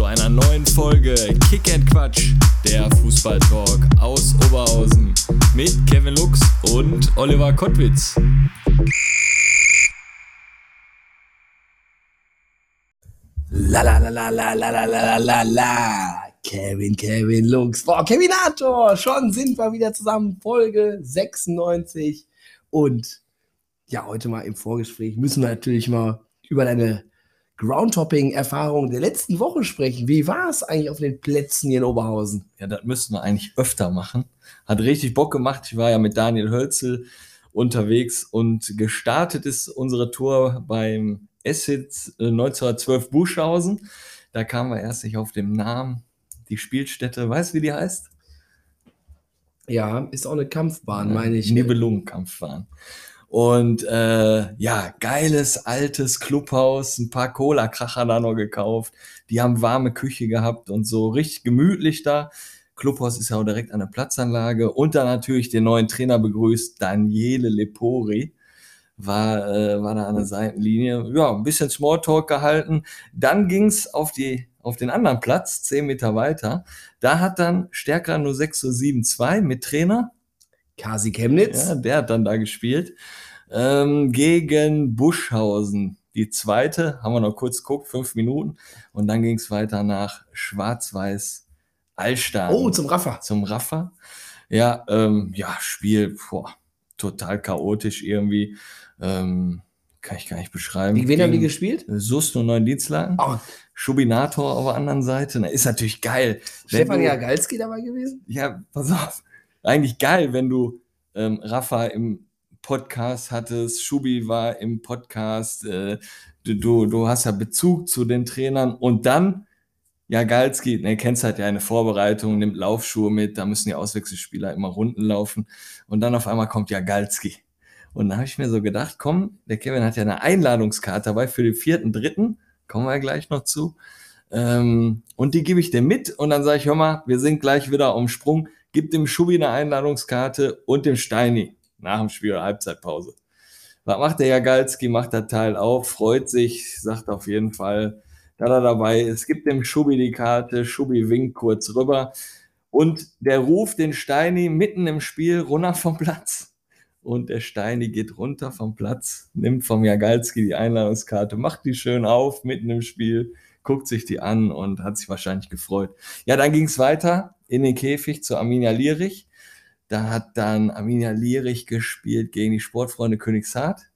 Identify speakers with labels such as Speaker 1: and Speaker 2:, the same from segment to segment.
Speaker 1: Zu einer neuen Folge Kick and Quatsch, der Fußballtalk aus Oberhausen mit Kevin Lux und Oliver Kottwitz.
Speaker 2: La la la la la la la la la. Kevin, Kevin Lux. Boah, Kevinator, schon sind wir wieder zusammen. Folge 96. Und ja, heute mal im Vorgespräch müssen wir natürlich mal über deine Groundtopping-Erfahrung der letzten Woche sprechen. Wie war es eigentlich auf den Plätzen hier in Oberhausen?
Speaker 1: Ja, das müssten wir eigentlich öfter machen. Hat richtig Bock gemacht. Ich war ja mit Daniel Hölzel unterwegs und gestartet ist unsere Tour beim Essitz 1912 Buschhausen. Da kamen wir erst nicht auf den Namen. Die Spielstätte, weißt du, wie die heißt?
Speaker 2: Ja, ist auch eine Kampfbahn, meine ich.
Speaker 1: Nibelungen-Kampfbahn. Und äh, ja, geiles altes Clubhaus, ein paar Cola-Kracher da noch gekauft. Die haben warme Küche gehabt und so richtig gemütlich da. Clubhaus ist ja auch direkt an der Platzanlage. Und dann natürlich den neuen Trainer begrüßt, Daniele Lepori. War, äh, war da an der Seitenlinie. Ja, ein bisschen Smalltalk gehalten. Dann ging's auf, die, auf den anderen Platz, zehn Meter weiter. Da hat dann Stärker nur 6 zu 7 2 mit Trainer.
Speaker 2: Kasi Chemnitz.
Speaker 1: Ja, der hat dann da gespielt. Ähm, gegen Buschhausen. Die zweite, haben wir noch kurz geguckt, fünf Minuten. Und dann ging es weiter nach Schwarz-Weiß Allstein.
Speaker 2: Oh, zum Raffer.
Speaker 1: Zum Raffer. Ja, ähm, ja, Spiel, boah, total chaotisch irgendwie. Ähm, kann ich gar nicht beschreiben.
Speaker 2: Gegen wen haben die gespielt?
Speaker 1: Sust und Neuen Dienstlagen.
Speaker 2: Oh,
Speaker 1: Schubinator auf der anderen Seite. Na, ist natürlich geil.
Speaker 2: Stefan Jagalski dabei gewesen?
Speaker 1: ja, pass auf. Eigentlich geil, wenn du ähm, Rafa im Podcast hattest, Schubi war im Podcast, äh, du, du, du hast ja Bezug zu den Trainern und dann Jagalski, ne, kennst halt ja eine Vorbereitung, nimmt Laufschuhe mit, da müssen die Auswechselspieler immer Runden laufen und dann auf einmal kommt Jagalski. Und da habe ich mir so gedacht, komm, der Kevin hat ja eine Einladungskarte dabei für den vierten, dritten, kommen wir gleich noch zu. Ähm, und die gebe ich dir mit und dann sage ich, hör mal, wir sind gleich wieder am Sprung, gib dem Schubi eine Einladungskarte und dem Steini nach dem Spiel oder Halbzeitpause. Was macht der Jagalski? Macht der Teil auf, freut sich, sagt auf jeden Fall, da er dabei ist, gibt dem Schubi die Karte, Schubi winkt kurz rüber und der ruft den Steini mitten im Spiel runter vom Platz. Und der Steini geht runter vom Platz, nimmt vom Jagalski die Einladungskarte, macht die schön auf, mitten im Spiel, guckt sich die an und hat sich wahrscheinlich gefreut. Ja, dann ging es weiter in den Käfig zu Arminia Lierich. Da hat dann Arminia Lierich gespielt gegen die Sportfreunde Königshardt.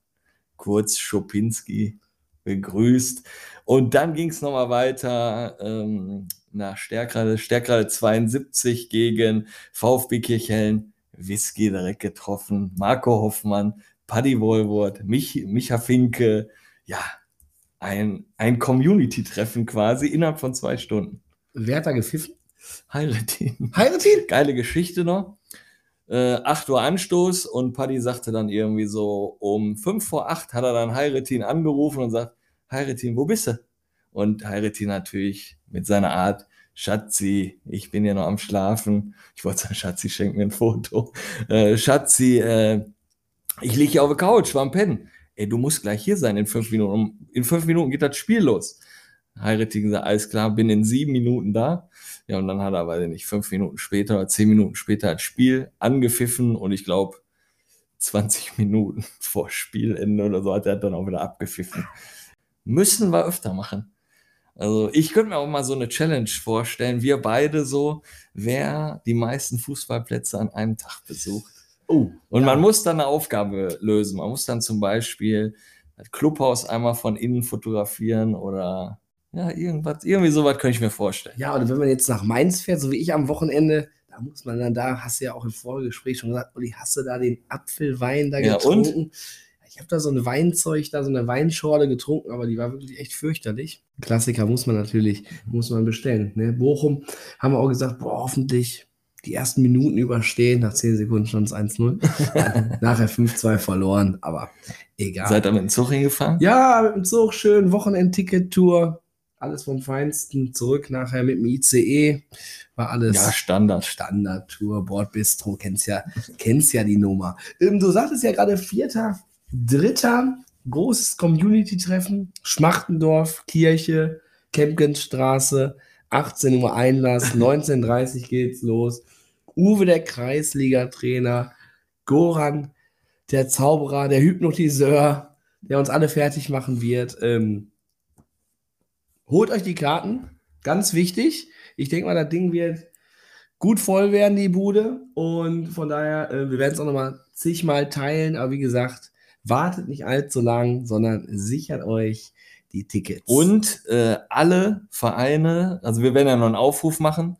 Speaker 1: Kurz Schopinski begrüßt. Und dann ging es nochmal weiter ähm, nach Stärkrade, Stärkrade 72 gegen VfB Kirchhellen. Whisky direkt getroffen. Marco Hoffmann, Paddy Wohlwort, Mich, Micha Finke. Ja, ein, ein Community-Treffen quasi innerhalb von zwei Stunden.
Speaker 2: Wer hat da gepfiffen?
Speaker 1: Heiratin.
Speaker 2: Heiratin?
Speaker 1: Geile Geschichte noch. Äh, 8 Uhr Anstoß und Paddy sagte dann irgendwie so, um 5 vor 8 hat er dann Heiratin angerufen und sagt, Heiratin, wo bist du? Und Heiratin natürlich mit seiner Art, Schatzi, ich bin ja noch am Schlafen. Ich wollte sagen, Schatzi, schenk mir ein Foto. Äh, Schatzi, äh, ich liege hier auf der Couch, war am Pennen. Ey, du musst gleich hier sein in fünf Minuten. In fünf Minuten geht das Spiel los. Heiratin gesagt, alles klar, bin in sieben Minuten da. Ja, und dann hat er, weiß ich nicht, fünf Minuten später oder zehn Minuten später das Spiel angepfiffen und ich glaube, 20 Minuten vor Spielende oder so hat er dann auch wieder abgepfiffen. Müssen wir öfter machen. Also ich könnte mir auch mal so eine Challenge vorstellen, wir beide so, wer die meisten Fußballplätze an einem Tag besucht.
Speaker 2: Oh.
Speaker 1: Und
Speaker 2: ja.
Speaker 1: man muss dann eine Aufgabe lösen. Man muss dann zum Beispiel das Clubhaus einmal von innen fotografieren oder ja, irgendwas, irgendwie sowas könnte ich mir vorstellen.
Speaker 2: Ja, oder wenn man jetzt nach Mainz fährt, so wie ich am Wochenende, da muss man dann da, hast du ja auch im Vorgespräch schon gesagt, Olli, hast du da den Apfelwein da
Speaker 1: Ja,
Speaker 2: getrunken? Ich habe da so ein Weinzeug, da so eine Weinschorle getrunken, aber die war wirklich echt fürchterlich. Klassiker muss man natürlich, muss man bestellen. Ne? Bochum haben wir auch gesagt, boah, hoffentlich die ersten Minuten überstehen, nach 10 Sekunden schon das 1-0. Nachher 5-2 verloren, aber egal.
Speaker 1: Seid ihr mit dem Zug hingefahren?
Speaker 2: Ja, mit dem Zug schön, Wochenend-Ticket-Tour, alles vom Feinsten, zurück nachher mit dem ICE, war alles
Speaker 1: Ja, Standard.
Speaker 2: Standard-Tour, Bordbistro, kennst ja, kennst ja die Nummer. Ähm, du sagtest ja gerade vierter, dritter, großes Community-Treffen, Schmachtendorf, Kirche, Kempgenstraße, 18 Uhr Einlass, 19.30 geht's los. Uwe, der Kreisliga-Trainer, Goran, der Zauberer, der Hypnotiseur, der uns alle fertig machen wird. Ähm, holt euch die Karten, ganz wichtig. Ich denke mal, das Ding wird gut voll werden, die Bude. Und von daher, äh, wir werden es auch nochmal zigmal teilen. Aber wie gesagt, wartet nicht allzu lang, sondern sichert euch die Tickets.
Speaker 1: Und äh, alle Vereine, also wir werden ja noch einen Aufruf machen,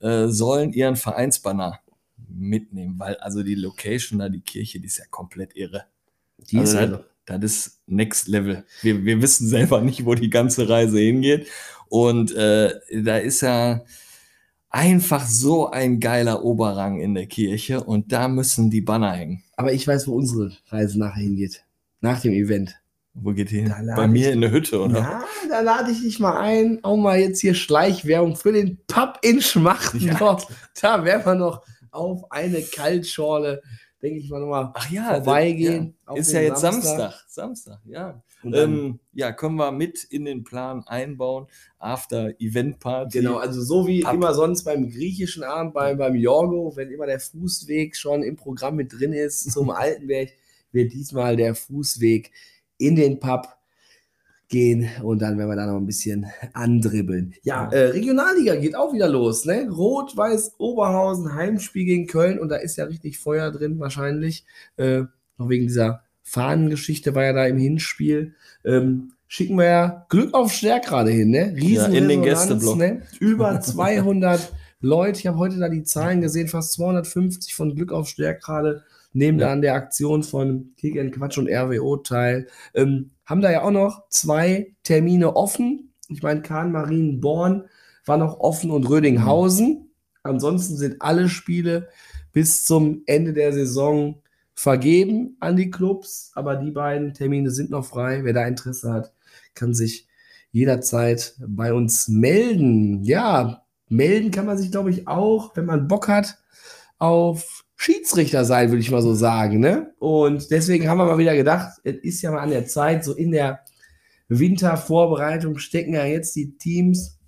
Speaker 1: äh, sollen ihren Vereinsbanner mitnehmen, weil also die Location da, die Kirche, die ist ja komplett irre.
Speaker 2: die
Speaker 1: also
Speaker 2: ist
Speaker 1: das, das ist Next Level. Wir, wir wissen selber nicht, wo die ganze Reise hingeht. Und äh, da ist ja einfach so ein geiler Oberrang in der Kirche und da müssen die Banner hängen.
Speaker 2: aber ich weiß, wo unsere Reise nachher hingeht. Nach dem Event.
Speaker 1: Wo geht die hin? Bei mir
Speaker 2: ich-
Speaker 1: in der Hütte, oder?
Speaker 2: Ja, da lade ich dich mal ein. Auch mal jetzt hier Schleichwerbung für den Pub in Schmachtendorf. Da werden wir noch auf eine Kaltschorle, denke ich mal, nochmal
Speaker 1: Ach ja,
Speaker 2: vorbeigehen.
Speaker 1: Ja. Ist ja jetzt Samstag. Samstag, ja. Ähm, ja, können wir mit in den Plan einbauen. After Event Party.
Speaker 2: genau, also so wie
Speaker 1: Pub.
Speaker 2: immer sonst beim griechischen Abend, beim, beim Jorgo, wenn immer der Fußweg schon im Programm mit drin ist zum Altenberg, wird diesmal der Fußweg in den Pub gehen und dann werden wir da noch ein bisschen andribbeln. Ja, äh, Regionalliga geht auch wieder los, ne? Rot-Weiß Oberhausen, Heimspiel gegen Köln und da ist ja richtig Feuer drin wahrscheinlich. Äh, noch wegen dieser Fahnengeschichte war ja da im Hinspiel. Ähm, schicken wir ja Glück auf Stärk gerade hin, ne?
Speaker 1: Ja, in den Gästeblock.
Speaker 2: Ne? Über 200 Leute. Ich habe heute da die Zahlen gesehen, fast 250 von Glück auf Stärk gerade. Nehmen
Speaker 1: Ja.
Speaker 2: da an der Aktion von Kick Quatsch und RWO teil. Ähm, haben da ja auch noch zwei Termine offen. Ich meine, Kahn, Marien, Born war noch offen und Rödinghausen. Ansonsten sind alle Spiele bis zum Ende der Saison vergeben an die Clubs. Aber die beiden Termine sind noch frei. Wer da Interesse hat, kann sich jederzeit bei uns melden. Ja, melden kann man sich, glaube ich, auch, wenn man Bock hat, auf Schiedsrichter sein, würde ich mal so sagen. Ne? Und deswegen haben wir mal wieder gedacht, es ist ja mal an der Zeit, so in der Wintervorbereitung stecken ja jetzt die Teams.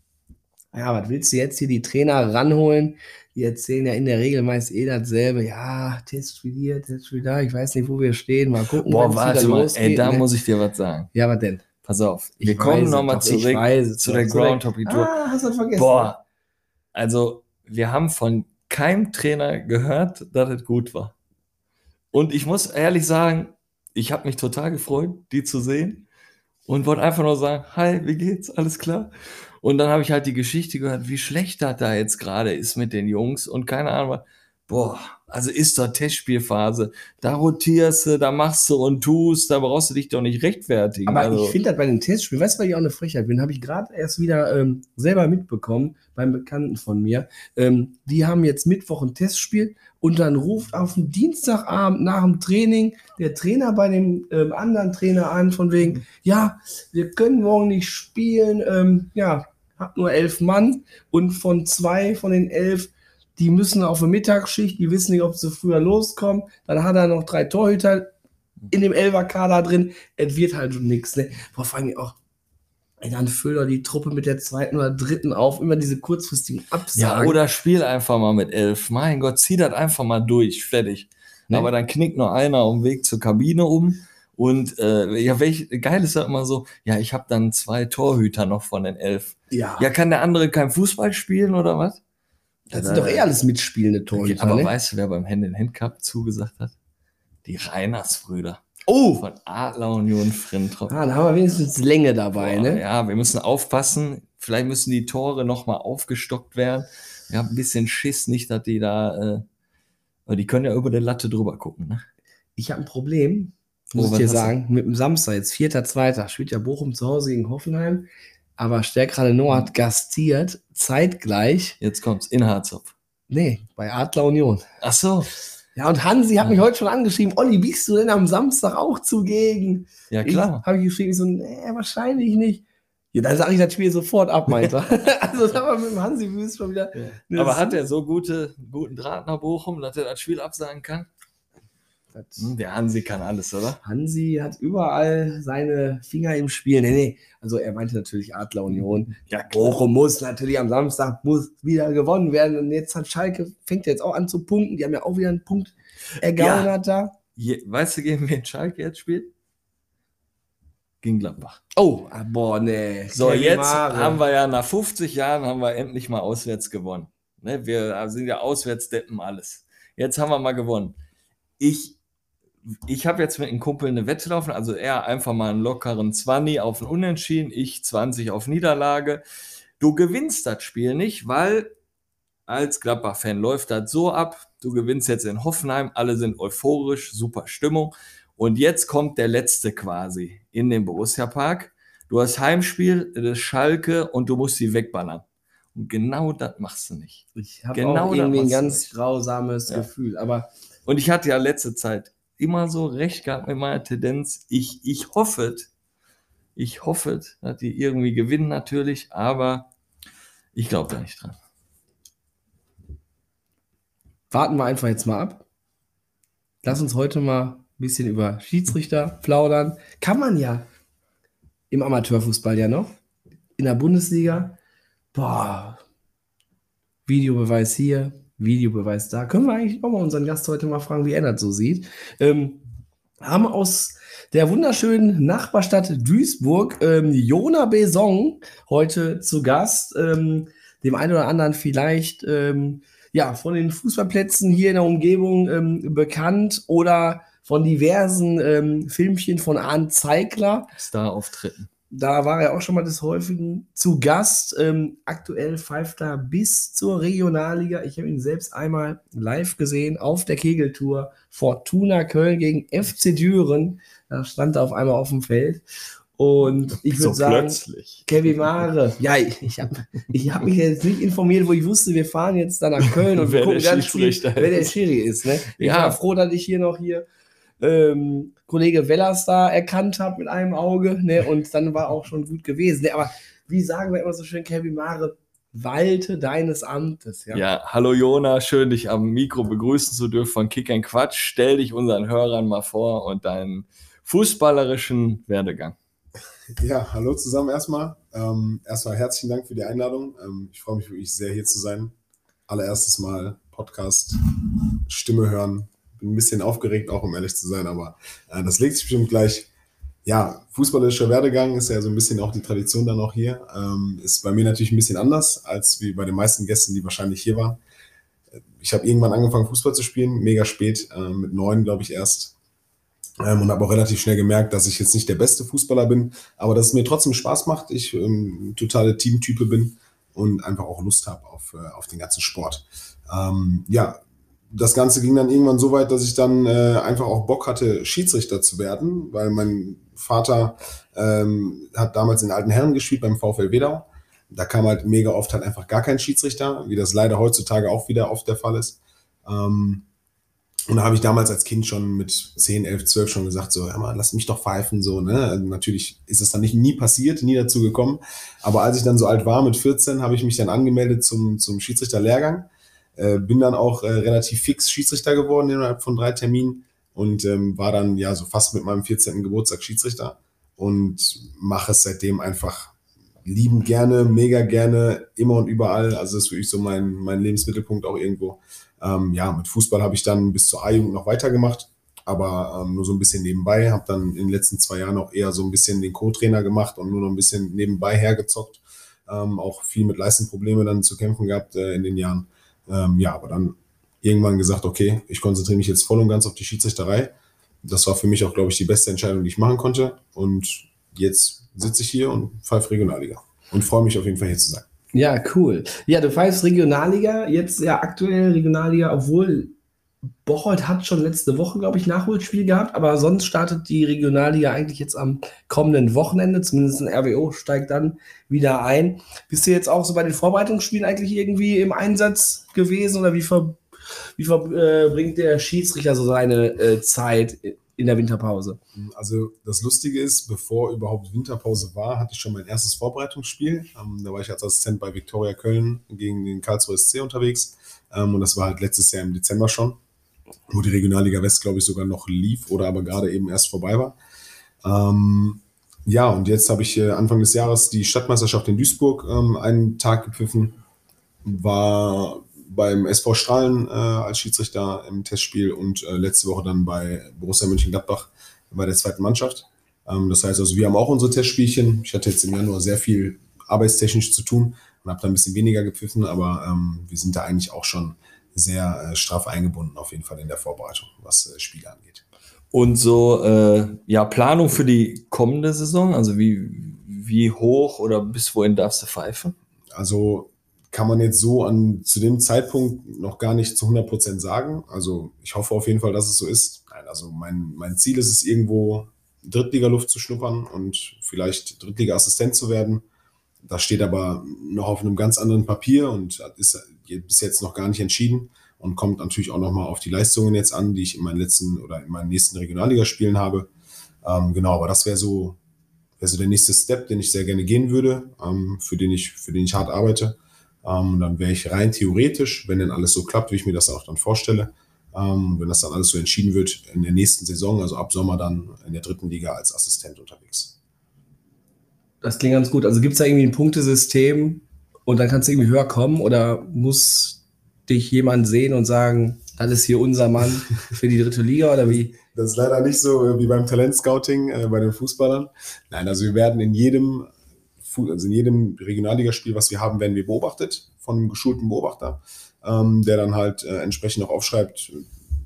Speaker 2: Ja, was willst du jetzt hier die Trainer ranholen? Die erzählen ja in der Regel meist eh dasselbe. Ja, Testspiel hier, Testspiel da. Ich weiß nicht, wo wir stehen. Mal gucken,
Speaker 1: Boah, warte mal,
Speaker 2: losgeht,
Speaker 1: ey, da
Speaker 2: ne?
Speaker 1: muss ich dir was sagen.
Speaker 2: Ja, was denn?
Speaker 1: Pass auf.
Speaker 2: Ich
Speaker 1: Wir kommen nochmal zurück zu der
Speaker 2: Zu der-
Speaker 1: Groundhog Tour.
Speaker 2: Ah, hast du das vergessen?
Speaker 1: Boah, also wir haben von keinem Trainer gehört, dass es gut war. Und ich muss ehrlich sagen, ich habe mich total gefreut, die zu sehen und wollte einfach nur sagen, hi, wie geht's? Alles klar? Und dann habe ich halt die Geschichte gehört, wie schlecht das da jetzt gerade ist mit den Jungs und keine Ahnung, boah, also ist doch Testspielphase, da rotierst du, da machst du und tust, da brauchst du dich doch nicht rechtfertigen.
Speaker 2: Aber
Speaker 1: also,
Speaker 2: ich finde das bei den Testspielen, weißt du, weil ich auch eine Frechheit bin, habe ich gerade erst wieder ähm, selber mitbekommen beim Bekannten von mir. Ähm, die haben jetzt Mittwoch ein Testspiel und dann ruft auf den Dienstagabend nach dem Training der Trainer bei dem ähm, anderen Trainer an, von wegen, ja, wir können morgen nicht spielen, ähm, ja, hab nur elf Mann und von zwei von den elf, die müssen auf eine Mittagsschicht, die wissen nicht, ob sie früher loskommen. Dann hat er noch drei Torhüter in dem Elfer-Kader drin. Es wird halt schon nichts. Ne? Boah, vor allem auch, ey, dann füll doch die Truppe mit der zweiten oder dritten auf. Immer diese kurzfristigen
Speaker 1: ja,
Speaker 2: Absagen.
Speaker 1: oder spiel einfach mal mit elf. Mein Gott, zieh das einfach mal durch, fertig.
Speaker 2: Ne?
Speaker 1: Aber dann knickt nur einer dem Weg zur Kabine um. Und äh, ja, welch, geil ist ja immer so, ja, ich habe dann zwei Torhüter noch von den elf.
Speaker 2: ja,
Speaker 1: Ja, kann der andere kein Fußball spielen oder was?
Speaker 2: Das sind doch eh alles mitspielende Torhüter.
Speaker 1: aber
Speaker 2: ne?
Speaker 1: weißt du, wer beim Hand-in-Hand Cup zugesagt hat? Die Reiners-Brüder.
Speaker 2: Oh,
Speaker 1: Von Adler Union Frintrop.
Speaker 2: ah, da haben wir wenigstens Länge dabei.
Speaker 1: Boah,
Speaker 2: ne?
Speaker 1: Ja, wir müssen aufpassen. Vielleicht müssen die Tore nochmal aufgestockt werden. Wir haben ein bisschen Schiss, nicht, dass die da, äh, aber die können ja über der Latte drüber gucken. Ne?
Speaker 2: Ich habe ein Problem,
Speaker 1: Oh,
Speaker 2: muss
Speaker 1: was
Speaker 2: ich dir
Speaker 1: hast du?
Speaker 2: sagen, mit dem Samstag, jetzt vierter, zweiter, spielt ja Bochum zu Hause gegen Hoffenheim. Aber Stärkrade Noah hat gastiert, zeitgleich
Speaker 1: Jetzt kommt's in Harzopf.
Speaker 2: Nee, bei Adler Union.
Speaker 1: Ach so.
Speaker 2: Ja, und Hansi hat mich heute schon angeschrieben, Olli, bist du denn am Samstag auch zugegen?
Speaker 1: Ja, klar.
Speaker 2: Habe ich geschrieben, ich so, nee, wahrscheinlich nicht. Ja, dann sage ich das Spiel sofort ab, meinte also da war mit dem Hansi Wüst schon wieder.
Speaker 1: Ja. Aber hat er so gute, guten Draht nach Bochum, dass er das Spiel absagen kann?
Speaker 2: Das
Speaker 1: Hm, Der Hansi kann alles, oder?
Speaker 2: Hansi hat überall seine Finger im Spiel. Nee, nee. Also er meinte natürlich Adler Union.
Speaker 1: Ja,
Speaker 2: Bochum muss natürlich am Samstag muss wieder gewonnen werden. Und jetzt hat Schalke, fängt jetzt auch an zu punkten. Die haben ja auch wieder einen Punkt ergaunert da.
Speaker 1: Je, weißt du, gegen wen Schalke jetzt spielt? Gegen Gladbach.
Speaker 2: Oh, ah, boah, nee.
Speaker 1: So,
Speaker 2: Kevin
Speaker 1: jetzt
Speaker 2: Mare.
Speaker 1: haben wir ja nach 50 Jahren haben wir endlich mal auswärts gewonnen. Ne, wir sind ja Auswärtsdeppen alles. Jetzt haben wir mal gewonnen. Ich, ich habe jetzt mit einem Kumpel eine Wette laufen, also er einfach mal einen lockeren 20 auf ein Unentschieden, ich 20 auf Niederlage. Du gewinnst das Spiel nicht, weil als Gladbach-Fan läuft das so ab. Du gewinnst jetzt in Hoffenheim, alle sind euphorisch, super Stimmung. Und jetzt kommt der letzte quasi in den Borussia-Park. Du hast Heimspiel, das Schalke und du musst sie wegballern. Und genau das machst du nicht.
Speaker 2: Ich habe
Speaker 1: Genau
Speaker 2: auch irgendwie ein ganz grausames
Speaker 1: Ja.
Speaker 2: Gefühl. Aber
Speaker 1: Und ich hatte ja letzte Zeit immer so recht gehabt mit meiner Tendenz. Ich, ich hoffe, ich hoffe, dass die irgendwie gewinnen natürlich, aber ich glaube da nicht dran.
Speaker 2: warten wir einfach jetzt mal ab. Lass uns heute mal ein bisschen über Schiedsrichter plaudern. Kann man ja im Amateurfußball ja noch. In der Bundesliga. Boah. Videobeweis hier, Videobeweis da. Können wir eigentlich auch mal unseren Gast heute mal fragen, wie er das so sieht. Ähm, haben aus der wunderschönen Nachbarstadt Duisburg ähm, Jona Besong heute zu Gast. Ähm, dem einen oder anderen vielleicht ähm, ja, von den Fußballplätzen hier in der Umgebung ähm, bekannt oder von diversen ähm, Filmchen von Arndt Zeigler.
Speaker 1: Star-Auftritten.
Speaker 2: Da war er auch schon mal des Häufigen zu Gast. Ähm, aktuell pfeift er bis zur Regionalliga. Ich habe ihn selbst einmal live gesehen auf der Kegeltour. Fortuna Köln gegen FC Düren. Da stand er auf einmal auf dem Feld. Und ich würde sagen,
Speaker 1: plötzlich.
Speaker 2: Kevin Mare. Ja, ich, ich habe ich hab mich jetzt nicht informiert, wo ich wusste, wir fahren jetzt dann nach Köln und
Speaker 1: Wer
Speaker 2: gucken
Speaker 1: der
Speaker 2: ganz viel, wer der
Speaker 1: ist.
Speaker 2: Schiri ist. Ne? Ich
Speaker 1: Ja.
Speaker 2: war froh, dass ich hier noch hier ähm, Kollege Wellers da erkannt habe mit einem Auge. Ne? Und dann war auch schon gut gewesen. Ne? Aber wie sagen wir immer so schön, Kevin Mare, walte deines Amtes. Ja.
Speaker 1: Ja, hallo Jona, schön dich am Mikro begrüßen zu dürfen von Kick and Quatsch. Stell dich unseren Hörern mal vor und deinen fußballerischen Werdegang.
Speaker 3: Ja, hallo zusammen erstmal. Ähm, erstmal herzlichen Dank für die Einladung. Ähm, ich freue mich wirklich sehr, hier zu sein. Allererstes Mal Podcast, Stimme hören. Ein bisschen aufgeregt, auch um ehrlich zu sein, aber äh, das legt sich bestimmt gleich. Ja, fußballerischer Werdegang ist ja so ein bisschen auch die Tradition dann auch hier. Ähm, ist bei mir natürlich ein bisschen anders als wie bei den meisten Gästen, die wahrscheinlich hier waren. Ich habe irgendwann angefangen, Fußball zu spielen, mega spät, äh, mit neun, glaube ich, erst. Ähm, und habe auch relativ schnell gemerkt, dass ich jetzt nicht der beste Fußballer bin, aber dass es mir trotzdem Spaß macht. Ich ähm, totale Teamtype bin und einfach auch Lust habe auf, äh, auf den ganzen Sport. Ähm, ja, das Ganze ging dann irgendwann so weit, dass ich dann äh, einfach auch Bock hatte, Schiedsrichter zu werden, weil mein Vater ähm, hat damals in alten Herren gespielt beim VfL Wedau. Da kam halt mega oft halt einfach gar kein Schiedsrichter, wie das leider heutzutage auch wieder oft der Fall ist. Ähm, und da habe ich damals als Kind schon mit 10, 11, 12 schon gesagt, so, hör mal, lass mich doch pfeifen, so, ne? Also natürlich ist es dann nicht nie passiert, nie dazu gekommen. Aber als ich dann so alt war, mit 14, habe ich mich dann angemeldet zum, zum Schiedsrichterlehrgang. Äh, bin dann auch äh, relativ fix Schiedsrichter geworden innerhalb von drei Terminen und ähm, war dann ja so fast mit meinem 14. Geburtstag Schiedsrichter und mache es seitdem einfach lieben gerne, mega gerne, immer und überall. Also das ist wirklich so mein, mein Lebensmittelpunkt auch irgendwo. Ähm, ja, mit Fußball habe ich dann bis zur A-Jugend noch weitergemacht, aber ähm, nur so ein bisschen nebenbei. Habe dann in den letzten zwei Jahren auch eher so ein bisschen den Co-Trainer gemacht und nur noch ein bisschen nebenbei hergezockt. Ähm, auch viel mit Leistenprobleme dann zu kämpfen gehabt äh, in den Jahren. Ähm, ja, aber dann irgendwann gesagt, okay, ich konzentriere mich jetzt voll und ganz auf die Schiedsrichterei. Das war für mich auch, glaube ich, die beste Entscheidung, die ich machen konnte. Und jetzt sitze ich hier und pfeife Regionalliga. Und freue mich auf jeden Fall hier zu sein.
Speaker 2: Ja, cool. Ja, du pfeifst Regionalliga, jetzt ja aktuell Regionalliga, obwohl Bocholt hat schon letzte Woche, glaube ich, Nachholspiel gehabt, aber sonst startet die Regionalliga eigentlich jetzt am kommenden Wochenende. Zumindest ein RWO steigt dann wieder ein. Bist du jetzt auch so bei den Vorbereitungsspielen eigentlich irgendwie im Einsatz gewesen oder wie, ver, wie verbringt der Schiedsrichter so seine äh, Zeit in der Winterpause?
Speaker 3: Also das Lustige ist, bevor überhaupt Winterpause war, hatte ich schon mein erstes Vorbereitungsspiel. Ähm, da war ich als Assistent bei Viktoria Köln gegen den Karlsruhe SC unterwegs. Ähm, und das war halt letztes Jahr im Dezember schon wo die Regionalliga West, glaube ich, sogar noch lief oder aber gerade eben erst vorbei war. Ähm, ja, und jetzt habe ich äh, Anfang des Jahres die Stadtmeisterschaft in Duisburg ähm, einen Tag gepfiffen, war beim SV Strahlen äh, als Schiedsrichter im Testspiel und äh, letzte Woche dann bei Borussia Mönchengladbach bei der zweiten Mannschaft. Ähm, das heißt also, wir haben auch unsere Testspielchen. Ich hatte jetzt im Januar sehr viel arbeitstechnisch zu tun und habe da ein bisschen weniger gepfiffen, aber ähm, wir sind da eigentlich auch schon sehr äh, straff eingebunden, auf jeden Fall in der Vorbereitung, was äh, Spiele angeht.
Speaker 1: Und so, äh, ja, Planung für die kommende Saison, also wie, wie hoch oder bis wohin darfst du pfeifen?
Speaker 3: Also kann man jetzt so an zu dem Zeitpunkt noch gar nicht zu 100 Prozent sagen. Also ich hoffe auf jeden Fall, dass es so ist. Nein, also mein, mein Ziel ist es, irgendwo Drittliga-Luft zu schnuppern und vielleicht Drittliga-Assistent zu werden. Das steht aber noch auf einem ganz anderen Papier und ist bis jetzt noch gar nicht entschieden und kommt natürlich auch nochmal auf die Leistungen jetzt an, die ich in meinen letzten oder in meinen nächsten Regionalligaspielen habe. Ähm, genau, aber das wäre so, wäre so der nächste Step, den ich sehr gerne gehen würde, ähm, für, den ich, für den ich hart arbeite. Ähm, dann wäre ich rein theoretisch, wenn denn alles so klappt, wie ich mir das auch dann vorstelle, ähm, wenn das dann alles so entschieden wird, in der nächsten Saison, also ab Sommer dann in der dritten Liga als Assistent unterwegs.
Speaker 2: Das klingt ganz gut. Also gibt es da irgendwie ein Punktesystem und dann kannst du irgendwie höher kommen oder muss dich jemand sehen und sagen, das ist hier unser Mann für die dritte Liga oder wie?
Speaker 3: Das ist leider nicht so äh, wie beim Talentscouting äh, bei den Fußballern. Nein, also wir werden in jedem, also in jedem Regionalligaspiel, was wir haben, werden wir beobachtet von einem geschulten Beobachter, ähm, der dann halt äh, entsprechend auch aufschreibt,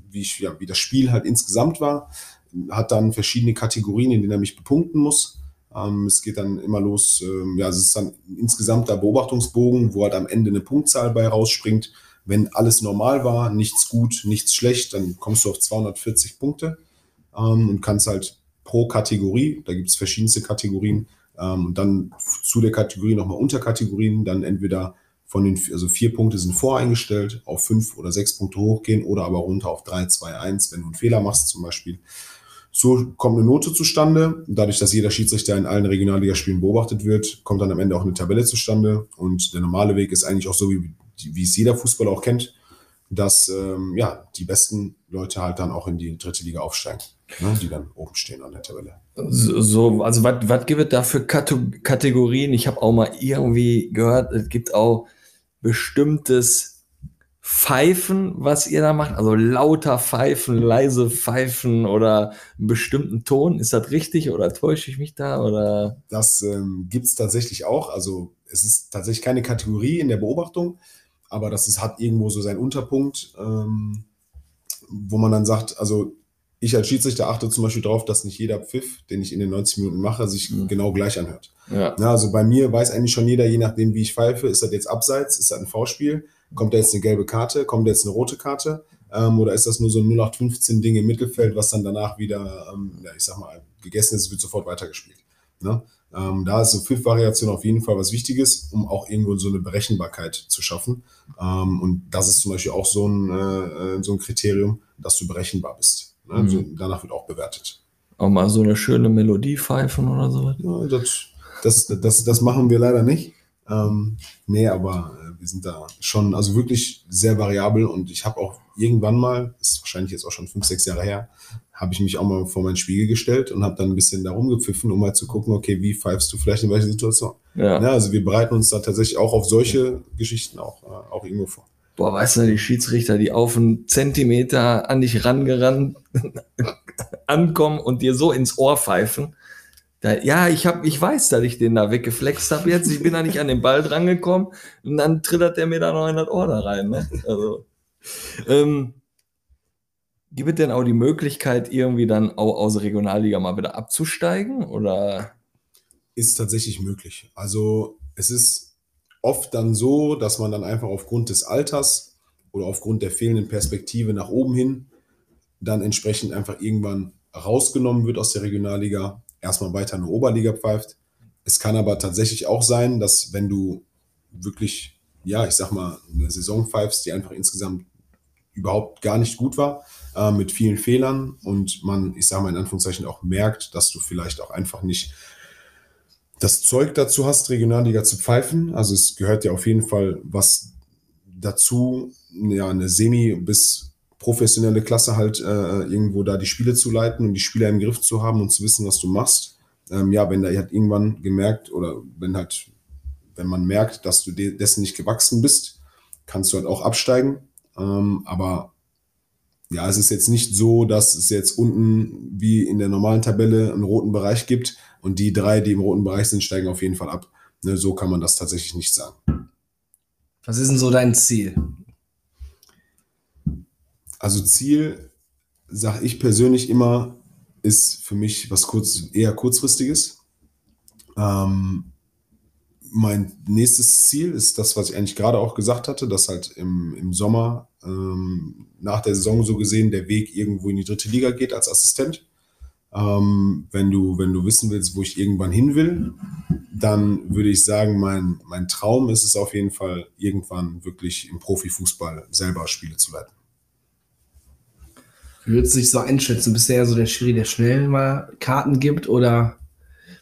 Speaker 3: wie, ich, ja, wie das Spiel halt insgesamt war, hat dann verschiedene Kategorien, in denen er mich bepunkten muss. Ähm, es geht dann immer los, ähm, ja, es ist dann insgesamt der Beobachtungsbogen, wo halt am Ende eine Punktzahl bei rausspringt. Wenn alles normal war, nichts gut, nichts schlecht, dann kommst du auf 240 Punkte ähm, und kannst halt pro Kategorie, da gibt es verschiedenste Kategorien, ähm, und dann zu der Kategorie nochmal Unterkategorien, dann entweder von den, also vier Punkte sind voreingestellt, auf fünf oder sechs Punkte hochgehen oder aber runter auf drei, zwei, eins, wenn du einen Fehler machst zum Beispiel. So kommt eine Note zustande. Dadurch, dass jeder Schiedsrichter in allen Regionalligaspielen beobachtet wird, kommt dann am Ende auch eine Tabelle zustande. Und der normale Weg ist eigentlich auch so, wie, wie es jeder Fußballer auch kennt, dass ähm, ja, die besten Leute halt dann auch in die dritte Liga aufsteigen, ne, die dann oben stehen an der Tabelle.
Speaker 1: So, also was gibt es da für Kategorien? Ich habe auch mal irgendwie gehört, es gibt auch bestimmtes Pfeifen, was ihr da macht? Also lauter Pfeifen, leise Pfeifen oder einen bestimmten Ton. Ist das richtig oder täusche ich mich da? Oder?
Speaker 3: Das ähm, gibt es tatsächlich auch. Also es ist tatsächlich keine Kategorie in der Beobachtung, aber das ist, hat irgendwo so seinen Unterpunkt, ähm, wo man dann sagt, also ich als Schiedsrichter achte zum Beispiel darauf, dass nicht jeder Pfiff, den ich in den 90 Minuten mache, sich mhm. genau gleich anhört. Ja. Na, also bei mir weiß eigentlich schon jeder, je nachdem, wie ich pfeife, ist das jetzt abseits, ist das ein V-Spiel Kommt da jetzt eine gelbe Karte? Kommt da jetzt eine rote Karte? Ähm, oder ist das nur so ein 0815-Ding im Mittelfeld, was dann danach wieder, ähm, ja, ich sag mal, gegessen ist, wird sofort weitergespielt? Ne? Ähm, da ist so Pfiff-Variation auf jeden Fall was Wichtiges, um auch irgendwo so eine Berechenbarkeit zu schaffen. Ähm, und das ist zum Beispiel auch so ein, äh, äh so ein Kriterium, dass du berechenbar bist. Ne? Mhm. Also danach wird auch bewertet.
Speaker 1: Auch mal so eine schöne Melodie pfeifen oder so.
Speaker 3: Ja, das, das, das, das machen wir leider nicht. Ähm, nee, aber wir sind da schon, also wirklich sehr variabel und ich habe auch irgendwann mal, ist wahrscheinlich jetzt auch schon fünf, sechs Jahre her, habe ich mich auch mal vor meinen Spiegel gestellt und habe dann ein bisschen da rumgepfiffen, um mal zu gucken, okay, wie pfeifst du vielleicht in welcher Situation? Ja. ja. also wir bereiten uns da tatsächlich auch auf solche Geschichten auch, äh, auch irgendwo vor.
Speaker 1: Boah, weißt du, die Schiedsrichter, die auf einen Zentimeter an dich rangerannt ankommen und dir so ins Ohr pfeifen. Da, ja, ich hab, ich weiß, dass ich den da weggeflext habe jetzt. Ich bin da nicht an den Ball drangekommen und dann trittert der mir da noch in das Ohr da rein. Ne? Also, ähm, gibt es denn auch die Möglichkeit, irgendwie dann auch aus der Regionalliga mal wieder abzusteigen? Oder?
Speaker 3: Ist tatsächlich möglich. Also es ist oft dann so, dass man dann einfach aufgrund des Alters oder aufgrund der fehlenden Perspektive nach oben hin dann entsprechend einfach irgendwann rausgenommen wird aus der Regionalliga, erstmal weiter in der Oberliga pfeift. Es kann aber tatsächlich auch sein, dass wenn du wirklich, ja, ich sag mal, eine Saison pfeifst, die einfach insgesamt überhaupt gar nicht gut war, äh, mit vielen Fehlern und man, ich sag mal in Anführungszeichen, auch merkt, dass du vielleicht auch einfach nicht das Zeug dazu hast, Regionalliga zu pfeifen. Also es gehört ja auf jeden Fall was dazu, ja, eine semi- bis professionelle Klasse halt äh, irgendwo da die Spiele zu leiten und die Spieler im Griff zu haben und zu wissen, was du machst. Ähm, ja, wenn da halt irgendwann gemerkt oder wenn halt, wenn man merkt, dass du de dessen nicht gewachsen bist, kannst du halt auch absteigen. Ähm, aber ja, es ist jetzt nicht so, dass es jetzt unten wie in der normalen Tabelle einen roten Bereich gibt und die drei, die im roten Bereich sind, steigen auf jeden Fall ab. Ne, so kann man das tatsächlich nicht sagen.
Speaker 2: Was ist denn so dein Ziel?
Speaker 3: Also Ziel, sage ich persönlich immer, ist für mich was kurz, eher kurzfristiges. Ähm, mein nächstes Ziel ist das, was ich eigentlich gerade auch gesagt hatte, dass halt im, im Sommer ähm, nach der Saison so gesehen der Weg irgendwo in die dritte Liga geht als Assistent. Ähm, wenn, du, wenn du wissen willst, wo ich irgendwann hin will, dann würde ich sagen, mein, mein Traum ist es auf jeden Fall, irgendwann wirklich im Profifußball selber Spiele zu leiten.
Speaker 2: Würdest du dich so einschätzen? Bist du eher so der Schiri, der schnell mal Karten gibt oder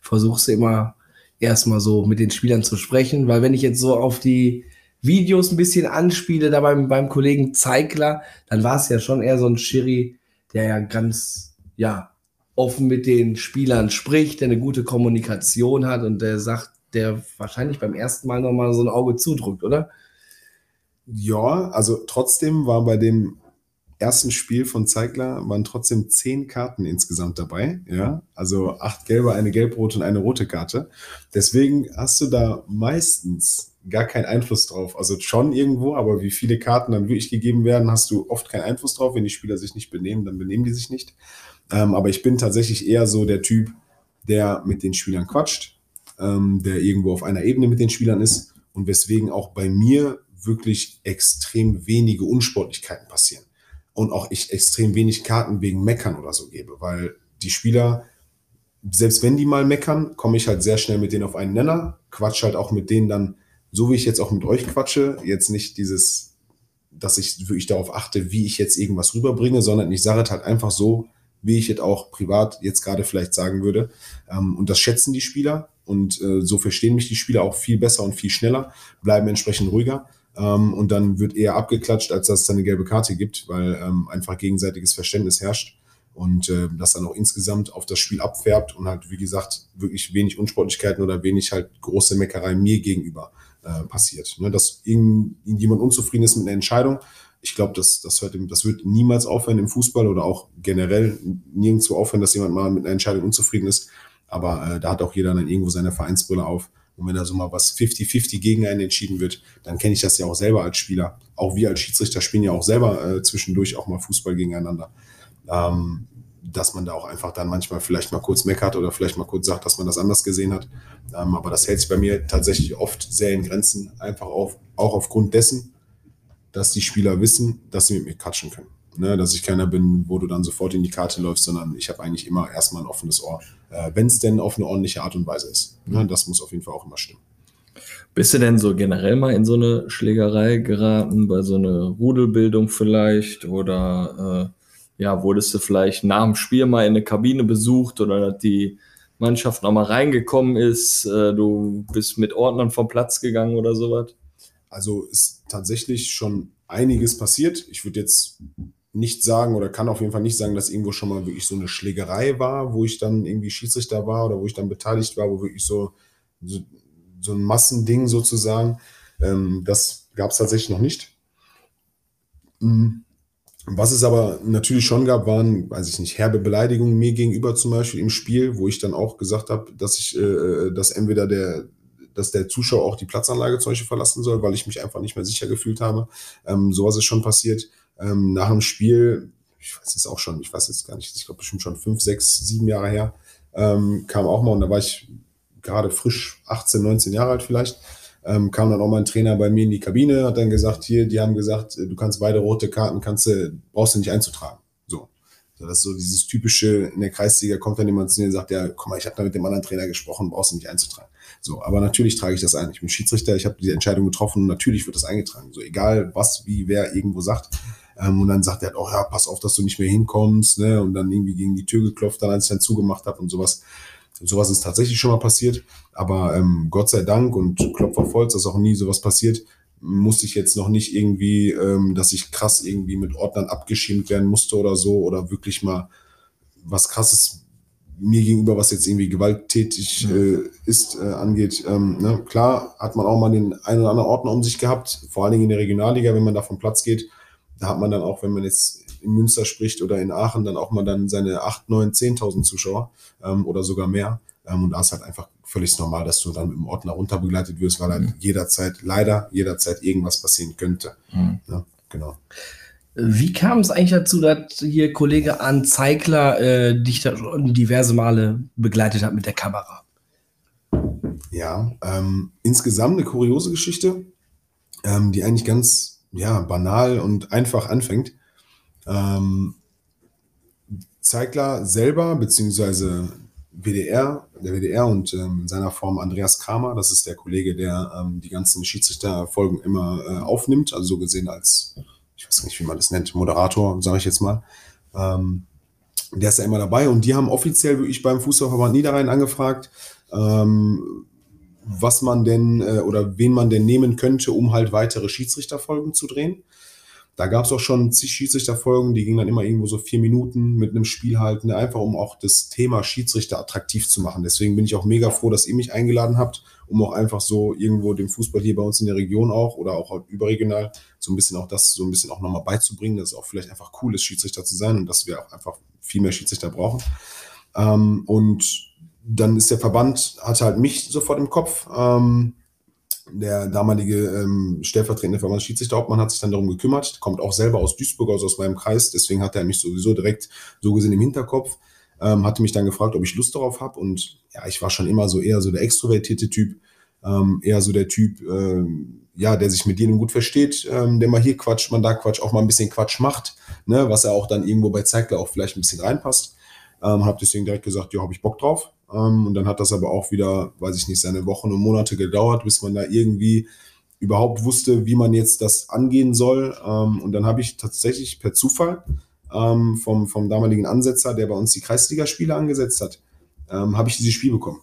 Speaker 2: versuchst du immer erstmal so mit den Spielern zu sprechen? Weil wenn ich jetzt so auf die Videos ein bisschen anspiele, da beim, beim Kollegen Zeigler, dann war es ja schon eher so ein Schiri, der ja ganz, ja, offen mit den Spielern spricht, der eine gute Kommunikation hat und der sagt, der wahrscheinlich beim ersten Mal nochmal so ein Auge zudrückt, oder?
Speaker 3: Ja, also trotzdem war bei dem ersten Spiel von Zeigler waren trotzdem zehn Karten insgesamt dabei. Ja, also acht gelbe, eine gelb-rote und eine rote Karte. Deswegen hast du da meistens gar keinen Einfluss drauf. Also schon irgendwo, aber wie viele Karten dann wirklich gegeben werden, hast du oft keinen Einfluss drauf. Wenn die Spieler sich nicht benehmen, dann benehmen die sich nicht. Ähm, aber ich bin tatsächlich eher so der Typ, der mit den Spielern quatscht, ähm, der irgendwo auf einer Ebene mit den Spielern ist und weswegen auch bei mir wirklich extrem wenige Unsportlichkeiten passieren und auch ich extrem wenig Karten wegen Meckern oder so gebe, weil die Spieler, selbst wenn die mal meckern, komme ich halt sehr schnell mit denen auf einen Nenner, quatsch halt auch mit denen dann, so wie ich jetzt auch mit euch quatsche, jetzt nicht dieses, dass ich wirklich darauf achte, wie ich jetzt irgendwas rüberbringe, sondern ich sage es halt einfach so, wie ich es auch privat jetzt gerade vielleicht sagen würde. Ähm, und das schätzen die Spieler und äh, so verstehen mich die Spieler auch viel besser und viel schneller, bleiben entsprechend ruhiger. Ähm, und dann wird eher abgeklatscht, als dass es dann eine gelbe Karte gibt, weil ähm, einfach gegenseitiges Verständnis herrscht und äh, das dann auch insgesamt auf das Spiel abfärbt und halt, wie gesagt, wirklich wenig Unsportlichkeiten oder wenig halt große Meckerei mir gegenüber äh, passiert. Ne? Dass irgendjemand unzufrieden ist mit einer Entscheidung, ich glaube, das, das, hört, das wird niemals aufhören im Fußball oder auch generell nirgendwo aufhören, dass jemand mal mit einer Entscheidung unzufrieden ist. Aber äh, da hat auch jeder dann irgendwo seine Vereinsbrille auf und wenn da so mal was 50-50 gegen einen entschieden wird, dann kenne ich das ja auch selber als Spieler. Auch wir als Schiedsrichter spielen ja auch selber äh, zwischendurch auch mal Fußball gegeneinander. Ähm, dass man da auch einfach dann manchmal vielleicht mal kurz meckert oder vielleicht mal kurz sagt, dass man das anders gesehen hat. Ähm, aber das hält sich bei mir tatsächlich oft sehr in Grenzen, einfach auf, auch aufgrund dessen, dass die Spieler wissen, dass sie mit mir quatschen können ne, dass ich keiner bin, wo du dann sofort in die Karte läufst, sondern ich habe eigentlich immer erstmal ein offenes Ohr, äh, wenn es denn auf eine ordentliche Art und Weise ist. Ne, das muss auf jeden Fall auch immer stimmen.
Speaker 1: Bist du denn so generell mal in so eine Schlägerei geraten, bei so einer Rudelbildung vielleicht? Oder äh, ja, wurdest du vielleicht nach dem Spiel mal in eine Kabine besucht oder die Mannschaft nochmal reingekommen ist, äh, du bist mit Ordnern vom Platz gegangen oder sowas?
Speaker 3: Also ist tatsächlich schon einiges passiert. Ich würde jetzt nicht sagen oder kann auf jeden Fall nicht sagen, dass irgendwo schon mal wirklich so eine Schlägerei war, wo ich dann irgendwie Schiedsrichter war oder wo ich dann beteiligt war, wo wirklich so, so, so ein Massending sozusagen. Ähm, das gab es tatsächlich noch nicht. Mhm. Was es aber natürlich schon gab, waren, weiß ich nicht, herbe Beleidigungen mir gegenüber zum Beispiel im Spiel, wo ich dann auch gesagt habe, dass ich, äh, dass entweder der, dass der Zuschauer auch die Platzanlage zum Beispiel verlassen soll, weil ich mich einfach nicht mehr sicher gefühlt habe. Ähm, sowas ist schon passiert ähm, nach dem Spiel, ich weiß jetzt auch schon, ich weiß jetzt gar nicht, ich glaube bestimmt schon fünf, sechs, sieben Jahre her, ähm, kam auch mal und da war ich gerade frisch 18, 19 Jahre alt vielleicht. ähm, kam dann auch mal ein Trainer bei mir in die Kabine, hat dann gesagt, hier, die haben gesagt, äh, du kannst beide rote Karten, kannst du, brauchst du nicht einzutragen. So. so. Das ist so dieses typische, in der Kreisliga kommt dann jemand zu mir und sagt, ja, komm mal, ich habe da mit dem anderen Trainer gesprochen, brauchst du nicht einzutragen. So, aber natürlich trage ich das ein. Ich bin Schiedsrichter, ich habe die Entscheidung getroffen, natürlich wird das eingetragen. So, egal was, wie, wer irgendwo sagt. Ähm, und dann sagt er, oh ja, pass auf, dass du nicht mehr hinkommst, ne? Und dann irgendwie gegen die Tür geklopft, dann als ich dann zugemacht habe und sowas. Sowas ist tatsächlich schon mal passiert, aber ähm, Gott sei Dank und Klopfer Volz, dass auch nie sowas passiert, musste ich jetzt noch nicht irgendwie, ähm, dass ich krass irgendwie mit Ordnern abgeschirmt werden musste oder so oder wirklich mal was krasses mir gegenüber, was jetzt irgendwie gewalttätig äh, ist, äh, angeht. Ähm, ne? Klar hat man auch mal den einen oder anderen Ordner um sich gehabt, vor allen Dingen in der Regionalliga, wenn man da vom Platz geht. Da hat man dann auch, wenn man jetzt in Münster spricht oder in Aachen, dann auch mal dann seine 8, 9, 10.000 Zuschauer ähm, oder sogar mehr. Ähm, und da ist halt einfach völlig normal, dass du dann mit dem Ordner runterbegleitet wirst, weil halt mhm. jederzeit, leider jederzeit irgendwas passieren könnte. Mhm. Ja, genau.
Speaker 2: Wie kam es eigentlich dazu, dass hier Kollege Arndt Zeigler äh, dich da schon diverse Male begleitet hat mit der Kamera?
Speaker 3: Ja, ähm, insgesamt eine kuriose Geschichte, ähm, die eigentlich ganz ja, banal und einfach anfängt. Ähm, Zeigler selber, beziehungsweise WDR, der WDR und ähm, in seiner Form Andreas Kramer, das ist der Kollege, der ähm, die ganzen Schiedsrichterfolgen immer äh, aufnimmt, also so gesehen als, ich weiß nicht, wie man das nennt, Moderator, sage ich jetzt mal. Ähm, der ist ja immer dabei und die haben offiziell wirklich beim Fußballverband Niederrhein angefragt, ähm, was man denn äh, oder wen man denn nehmen könnte, um halt weitere Schiedsrichterfolgen zu drehen. Da gab es auch schon zig Schiedsrichterfolgen, die gingen dann immer irgendwo so vier Minuten mit einem Spiel halten, einfach um auch das Thema Schiedsrichter attraktiv zu machen. Deswegen bin ich auch mega froh, dass ihr mich eingeladen habt, um auch einfach so irgendwo dem Fußball hier bei uns in der Region auch oder auch überregional so ein bisschen auch das so ein bisschen auch nochmal beizubringen, dass es auch vielleicht einfach cool ist, Schiedsrichter zu sein und dass wir auch einfach viel mehr Schiedsrichter brauchen. Ähm, und dann ist der Verband, hatte halt mich sofort im Kopf. Ähm, der damalige ähm, stellvertretende Verbandsschiedsrichterhauptmann hat sich dann darum gekümmert, kommt auch selber aus Duisburg, also aus meinem Kreis, deswegen hat er mich sowieso direkt so gesehen im Hinterkopf, ähm, hatte mich dann gefragt, ob ich Lust darauf habe und ja, ich war schon immer so eher so der extrovertierte Typ, ähm, eher so der Typ, ähm, ja, der sich mit jedem gut versteht, ähm, der mal hier quatscht, man da quatscht, auch mal ein bisschen Quatsch macht, ne, was er auch dann irgendwo bei Zeigler auch vielleicht ein bisschen reinpasst. Ähm, habe deswegen direkt gesagt, ja, habe ich Bock drauf. Ähm, und dann hat das aber auch wieder, weiß ich nicht, seine Wochen und Monate gedauert, bis man da irgendwie überhaupt wusste, wie man jetzt das angehen soll. Ähm, und dann habe ich tatsächlich per Zufall ähm, vom, vom damaligen Ansetzer, der bei uns die Kreisligaspiele angesetzt hat, habe ich dieses Spiel bekommen.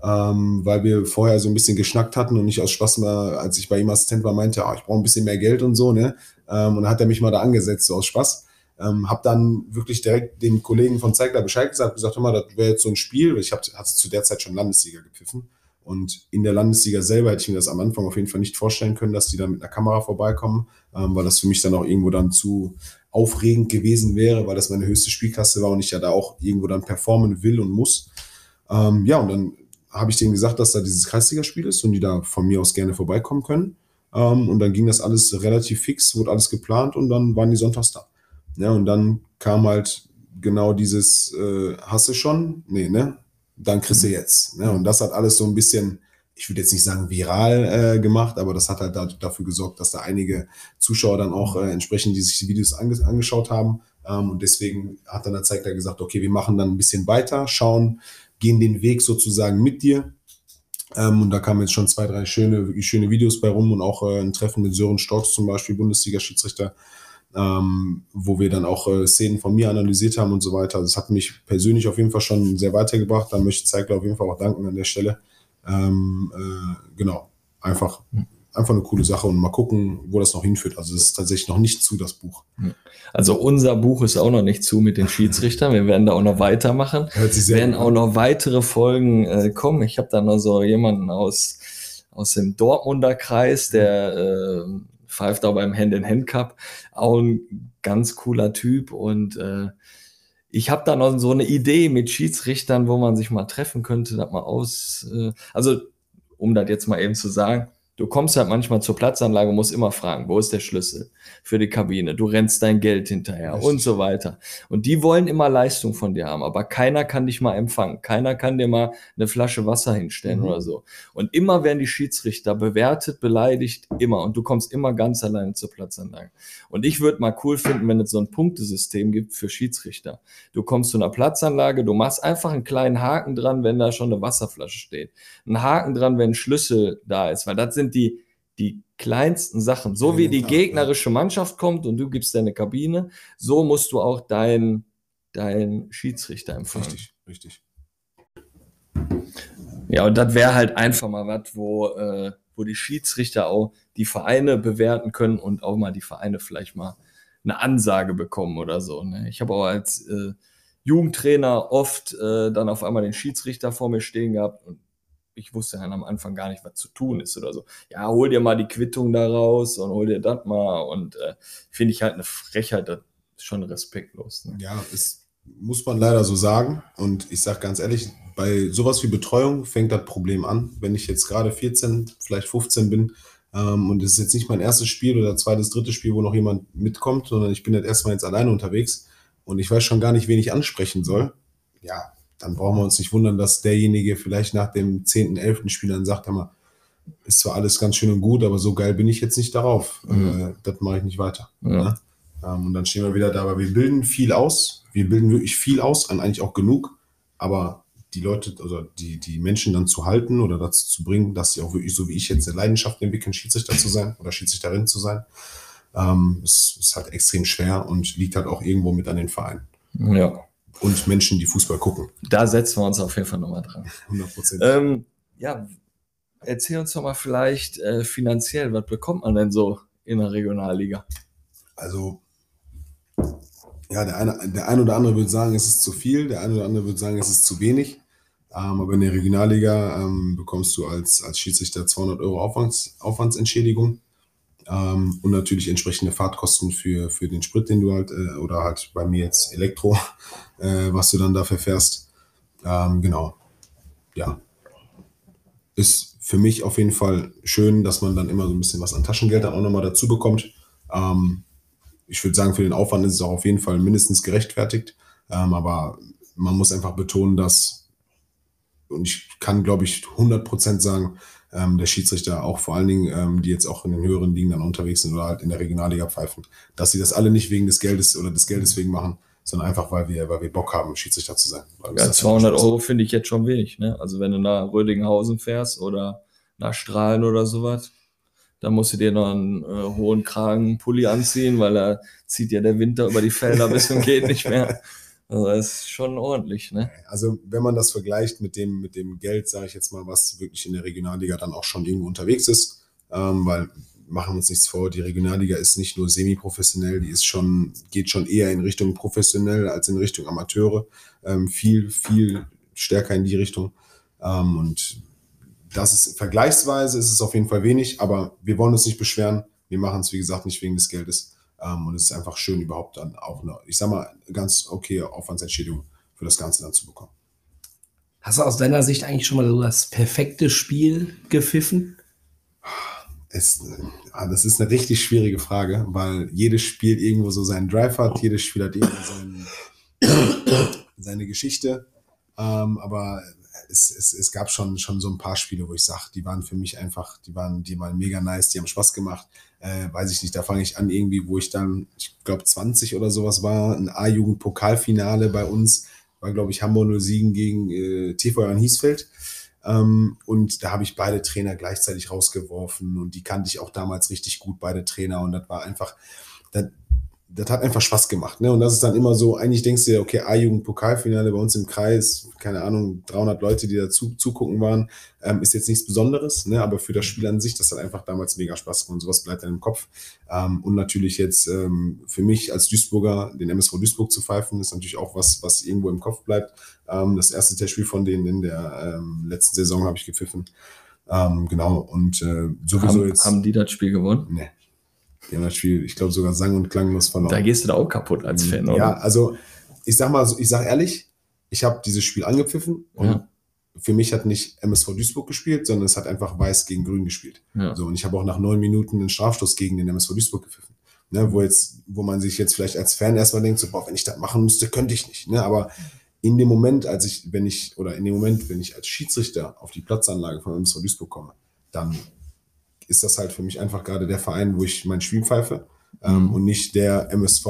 Speaker 3: Weil wir vorher so ein bisschen geschnackt hatten und ich aus Spaß mal, als ich bei ihm Assistent war, meinte, ah, ich brauche ein bisschen mehr Geld und so, ne? Und dann hat er mich mal da angesetzt, so aus Spaß. Ähm, habe dann wirklich direkt dem Kollegen von Zeigler Bescheid gesagt, gesagt, hör mal, das wäre jetzt so ein Spiel. Ich hab, hatte zu der Zeit schon Landessieger gepfiffen. Und in der Landessieger selber hätte ich mir das am Anfang auf jeden Fall nicht vorstellen können, dass die dann mit einer Kamera vorbeikommen, ähm, weil das für mich dann auch irgendwo dann zu aufregend gewesen wäre, weil das meine höchste Spielklasse war und ich ja da auch irgendwo dann performen will und muss. Ähm, ja, und dann habe ich denen gesagt, dass da dieses Kreisligaspiel ist und die da von mir aus gerne vorbeikommen können. Ähm, und dann ging das alles relativ fix, wurde alles geplant und dann waren die sonntags da. Ja, und dann kam halt genau dieses, äh, hast du schon? Nee, ne? Dann kriegst du mhm. jetzt. Ne? Und das hat alles so ein bisschen, ich würde jetzt nicht sagen viral äh, gemacht, aber das hat halt da, dafür gesorgt, dass da einige Zuschauer dann auch äh, entsprechend, die sich die Videos ange angeschaut haben. Ähm, und deswegen hat dann der Zeigler gesagt, okay, wir machen dann ein bisschen weiter, schauen, gehen den Weg sozusagen mit dir. Ähm, und da kamen jetzt schon zwei, drei schöne, schöne Videos bei rum und auch äh, ein Treffen mit Sören Storks zum Beispiel, Bundesliga-Schiedsrichter, ähm, wo wir dann auch äh, Szenen von mir analysiert haben und so weiter. Das hat mich persönlich auf jeden Fall schon sehr weitergebracht. Da möchte ich Zeigler auf jeden Fall auch danken an der Stelle. Ähm, äh, genau, einfach, einfach eine coole Sache und mal gucken, wo das noch hinführt. Also es ist tatsächlich noch nicht zu, das Buch.
Speaker 1: Also unser Buch ist auch noch nicht zu mit den Schiedsrichtern. Wir werden da auch noch weitermachen.
Speaker 3: Hört sich sehr
Speaker 1: werden auch noch weitere Folgen äh, kommen. Ich habe da noch so jemanden aus aus dem Dortmunder Kreis, der äh, pfeift auch beim Hand-in-Hand-Cup. Auch ein ganz cooler Typ und äh, ich habe da noch so eine Idee mit Schiedsrichtern, wo man sich mal treffen könnte, das mal aus, äh, also um das jetzt mal eben zu sagen, Du kommst halt manchmal zur Platzanlage und musst immer fragen, wo ist der Schlüssel für die Kabine? Du rennst dein Geld hinterher
Speaker 3: Richtig.
Speaker 1: und so weiter. Und die wollen immer Leistung von dir haben, aber keiner kann dich mal empfangen. Keiner kann dir mal eine Flasche Wasser hinstellen
Speaker 3: Mhm.
Speaker 1: oder so. Und immer werden die Schiedsrichter bewertet, beleidigt, immer. Und du kommst immer ganz alleine zur Platzanlage. Und ich würde mal cool finden, wenn es so ein Punktesystem gibt für Schiedsrichter. Du kommst zu einer Platzanlage, du machst einfach einen kleinen Haken dran, wenn da schon eine Wasserflasche steht. Einen Haken dran, wenn ein Schlüssel da ist, weil das sind die, die kleinsten Sachen. So wie die gegnerische Mannschaft kommt und du gibst deine Kabine, so musst du auch deinen dein Schiedsrichter empfangen.
Speaker 3: Richtig, richtig.
Speaker 1: Ja, und das wäre halt einfach mal was, wo, äh, wo die Schiedsrichter auch die Vereine bewerten können und auch mal die Vereine vielleicht mal eine Ansage bekommen oder so. Ne? Ich habe auch als äh, Jugendtrainer oft äh, dann auf einmal den Schiedsrichter vor mir stehen gehabt und ich wusste dann am Anfang gar nicht, was zu tun ist oder so. Ja, hol dir mal die Quittung da raus und hol dir das mal und äh, finde ich halt eine Frechheit, das ist schon respektlos. Ne?
Speaker 3: Ja, das muss man leider so sagen. Und ich sage ganz ehrlich, bei sowas wie Betreuung fängt das Problem an. Wenn ich jetzt gerade 14, vielleicht 15 bin ähm, und es ist jetzt nicht mein erstes Spiel oder zweites, drittes Spiel, wo noch jemand mitkommt, sondern ich bin jetzt erstmal jetzt alleine unterwegs und ich weiß schon gar nicht, wen ich ansprechen soll. Ja, dann brauchen wir uns nicht wundern, dass derjenige vielleicht nach dem 10., 11. Spiel dann sagt, mal, ist zwar alles ganz schön und gut, aber so geil bin ich jetzt nicht darauf.
Speaker 1: Mhm.
Speaker 3: Äh, das mache ich nicht weiter.
Speaker 1: Ja.
Speaker 3: Ne? Ähm, und dann stehen wir wieder da, aber wir bilden viel aus. Wir bilden wirklich viel aus, an eigentlich auch genug. Aber die Leute, also die, die Menschen dann zu halten oder dazu zu bringen, dass sie auch wirklich, so wie ich jetzt, eine Leidenschaft entwickeln, Schiedsrichter zu sein oder Schiedsrichterin zu sein, ähm, ist, ist halt extrem schwer und liegt halt auch irgendwo mit an den Vereinen.
Speaker 1: Ja,
Speaker 3: Und Menschen, die Fußball gucken.
Speaker 1: da setzen wir uns auf jeden Fall nochmal dran.
Speaker 3: 100 Prozent.
Speaker 1: Ähm, ja, erzähl uns doch mal vielleicht äh, finanziell, was bekommt man denn so in der Regionalliga?
Speaker 3: Also, ja, der eine, der eine oder andere würde sagen, es ist zu viel, der eine oder andere würde sagen, es ist zu wenig. Ähm, aber in der Regionalliga ähm, bekommst du als, als Schiedsrichter 200 Euro Aufwands, Aufwandsentschädigung ähm, und natürlich entsprechende Fahrtkosten für, für den Sprit, den du halt, äh, oder halt bei mir jetzt Elektro, äh, was du dann dafür fährst. Ähm, genau. Ja. Ist für mich auf jeden Fall schön, dass man dann immer so ein bisschen was an Taschengeld dann auch nochmal dazu bekommt. Ähm, ich würde sagen, für den Aufwand ist es auch auf jeden Fall mindestens gerechtfertigt. Ähm, aber man muss einfach betonen, dass, und ich kann, glaube ich, 100% sagen, ähm, der Schiedsrichter, auch vor allen Dingen, ähm, die jetzt auch in den höheren Ligen dann unterwegs sind oder halt in der Regionalliga pfeifen, dass sie das alle nicht wegen des Geldes oder des Geldes wegen machen, sondern einfach, weil wir, weil wir Bock haben, Schiedsrichter zu sein.
Speaker 1: Ja,
Speaker 3: das
Speaker 1: 200
Speaker 3: einfach Spaß
Speaker 1: Euro finde ich jetzt schon wenig. Ne? Also wenn du nach Rödinghausen fährst oder nach Strahlen oder sowas, dann musst du dir noch einen äh, hohen Kragenpulli anziehen, weil da zieht ja der Winter über die Felder bis zum geht nicht mehr. Also das ist schon ordentlich, ne?
Speaker 3: Also wenn man das vergleicht mit dem, mit dem Geld, sage ich jetzt mal, was wirklich in der Regionalliga dann auch schon irgendwo unterwegs ist, ähm, weil machen wir uns nichts vor, die Regionalliga ist nicht nur semi-professionell, die ist schon, geht schon eher in Richtung professionell als in Richtung Amateure, ähm, viel, viel stärker in die Richtung. Ähm, und das ist vergleichsweise ist es auf jeden Fall wenig, aber wir wollen uns nicht beschweren. Wir machen es, wie gesagt, nicht wegen des Geldes. Ähm, und es ist einfach schön, überhaupt dann auch eine, ich sag mal, ganz okay Aufwandsentschädigung für das Ganze dann zu bekommen.
Speaker 2: Hast du aus deiner Sicht eigentlich schon mal so das perfekte Spiel gepfiffen?
Speaker 3: Es, ah, das ist eine richtig schwierige Frage, weil jedes Spiel irgendwo so seinen Drive hat, jedes Spiel hat irgendwo seinen, seine Geschichte. Ähm, aber es, es, es gab schon, schon so ein paar Spiele, wo ich sage, die waren für mich einfach, die waren, die waren mega nice, die haben Spaß gemacht. Äh, weiß ich nicht, da fange ich an irgendwie, wo ich dann, ich glaube 20 oder sowas war, ein A-Jugend-Pokalfinale bei uns, war glaube ich Hamburg 07 gegen äh, TV an Hiesfeld. Ähm, und da habe ich beide Trainer gleichzeitig rausgeworfen und die kannte ich auch damals richtig gut, beide Trainer. Und das war einfach, das, das hat einfach Spaß gemacht. Ne? Und das ist dann immer so, eigentlich denkst du dir, okay, A-Jugend-Pokalfinale bei uns im Kreis, keine Ahnung, 300 Leute, die da zu, zugucken waren, ähm, ist jetzt nichts Besonderes, ne? aber für das Spiel an sich, das hat einfach damals mega Spaß gemacht und sowas bleibt dann im Kopf. Ähm, und natürlich jetzt ähm, für mich als Duisburger, den MSV Duisburg zu pfeifen, ist natürlich auch was, was irgendwo im Kopf bleibt. Ähm, das erste Testspiel von denen in der ähm, letzten Saison habe ich gepfiffen. Ähm, genau, und äh, sowieso
Speaker 1: Haben,
Speaker 3: jetzt.
Speaker 1: haben die das Spiel gewonnen?
Speaker 3: Nee. Die haben das Spiel, ich glaube, sogar sang- und klanglos verloren.
Speaker 1: Da gehst du da auch kaputt als Fan, oder?
Speaker 3: Ja, also ich sag mal, ich sag ehrlich, ich habe dieses Spiel angepfiffen und
Speaker 1: Ja.
Speaker 3: für mich hat nicht MSV Duisburg gespielt, sondern es hat einfach Weiß gegen Grün gespielt.
Speaker 1: Ja.
Speaker 3: So, und ich habe auch nach neun Minuten einen Strafstoß gegen den MSV Duisburg gepfiffen. Ne, wo jetzt, wo man sich jetzt vielleicht als Fan erstmal denkt, so, boah, wenn ich das machen müsste, könnte ich nicht. Ne? Aber in dem Moment, als ich, wenn ich, oder in dem Moment, wenn ich als Schiedsrichter auf die Platzanlage von MSV Duisburg komme, dann ist das halt für mich einfach gerade der Verein, wo ich mein Spiel pfeife ähm, und nicht der MSV,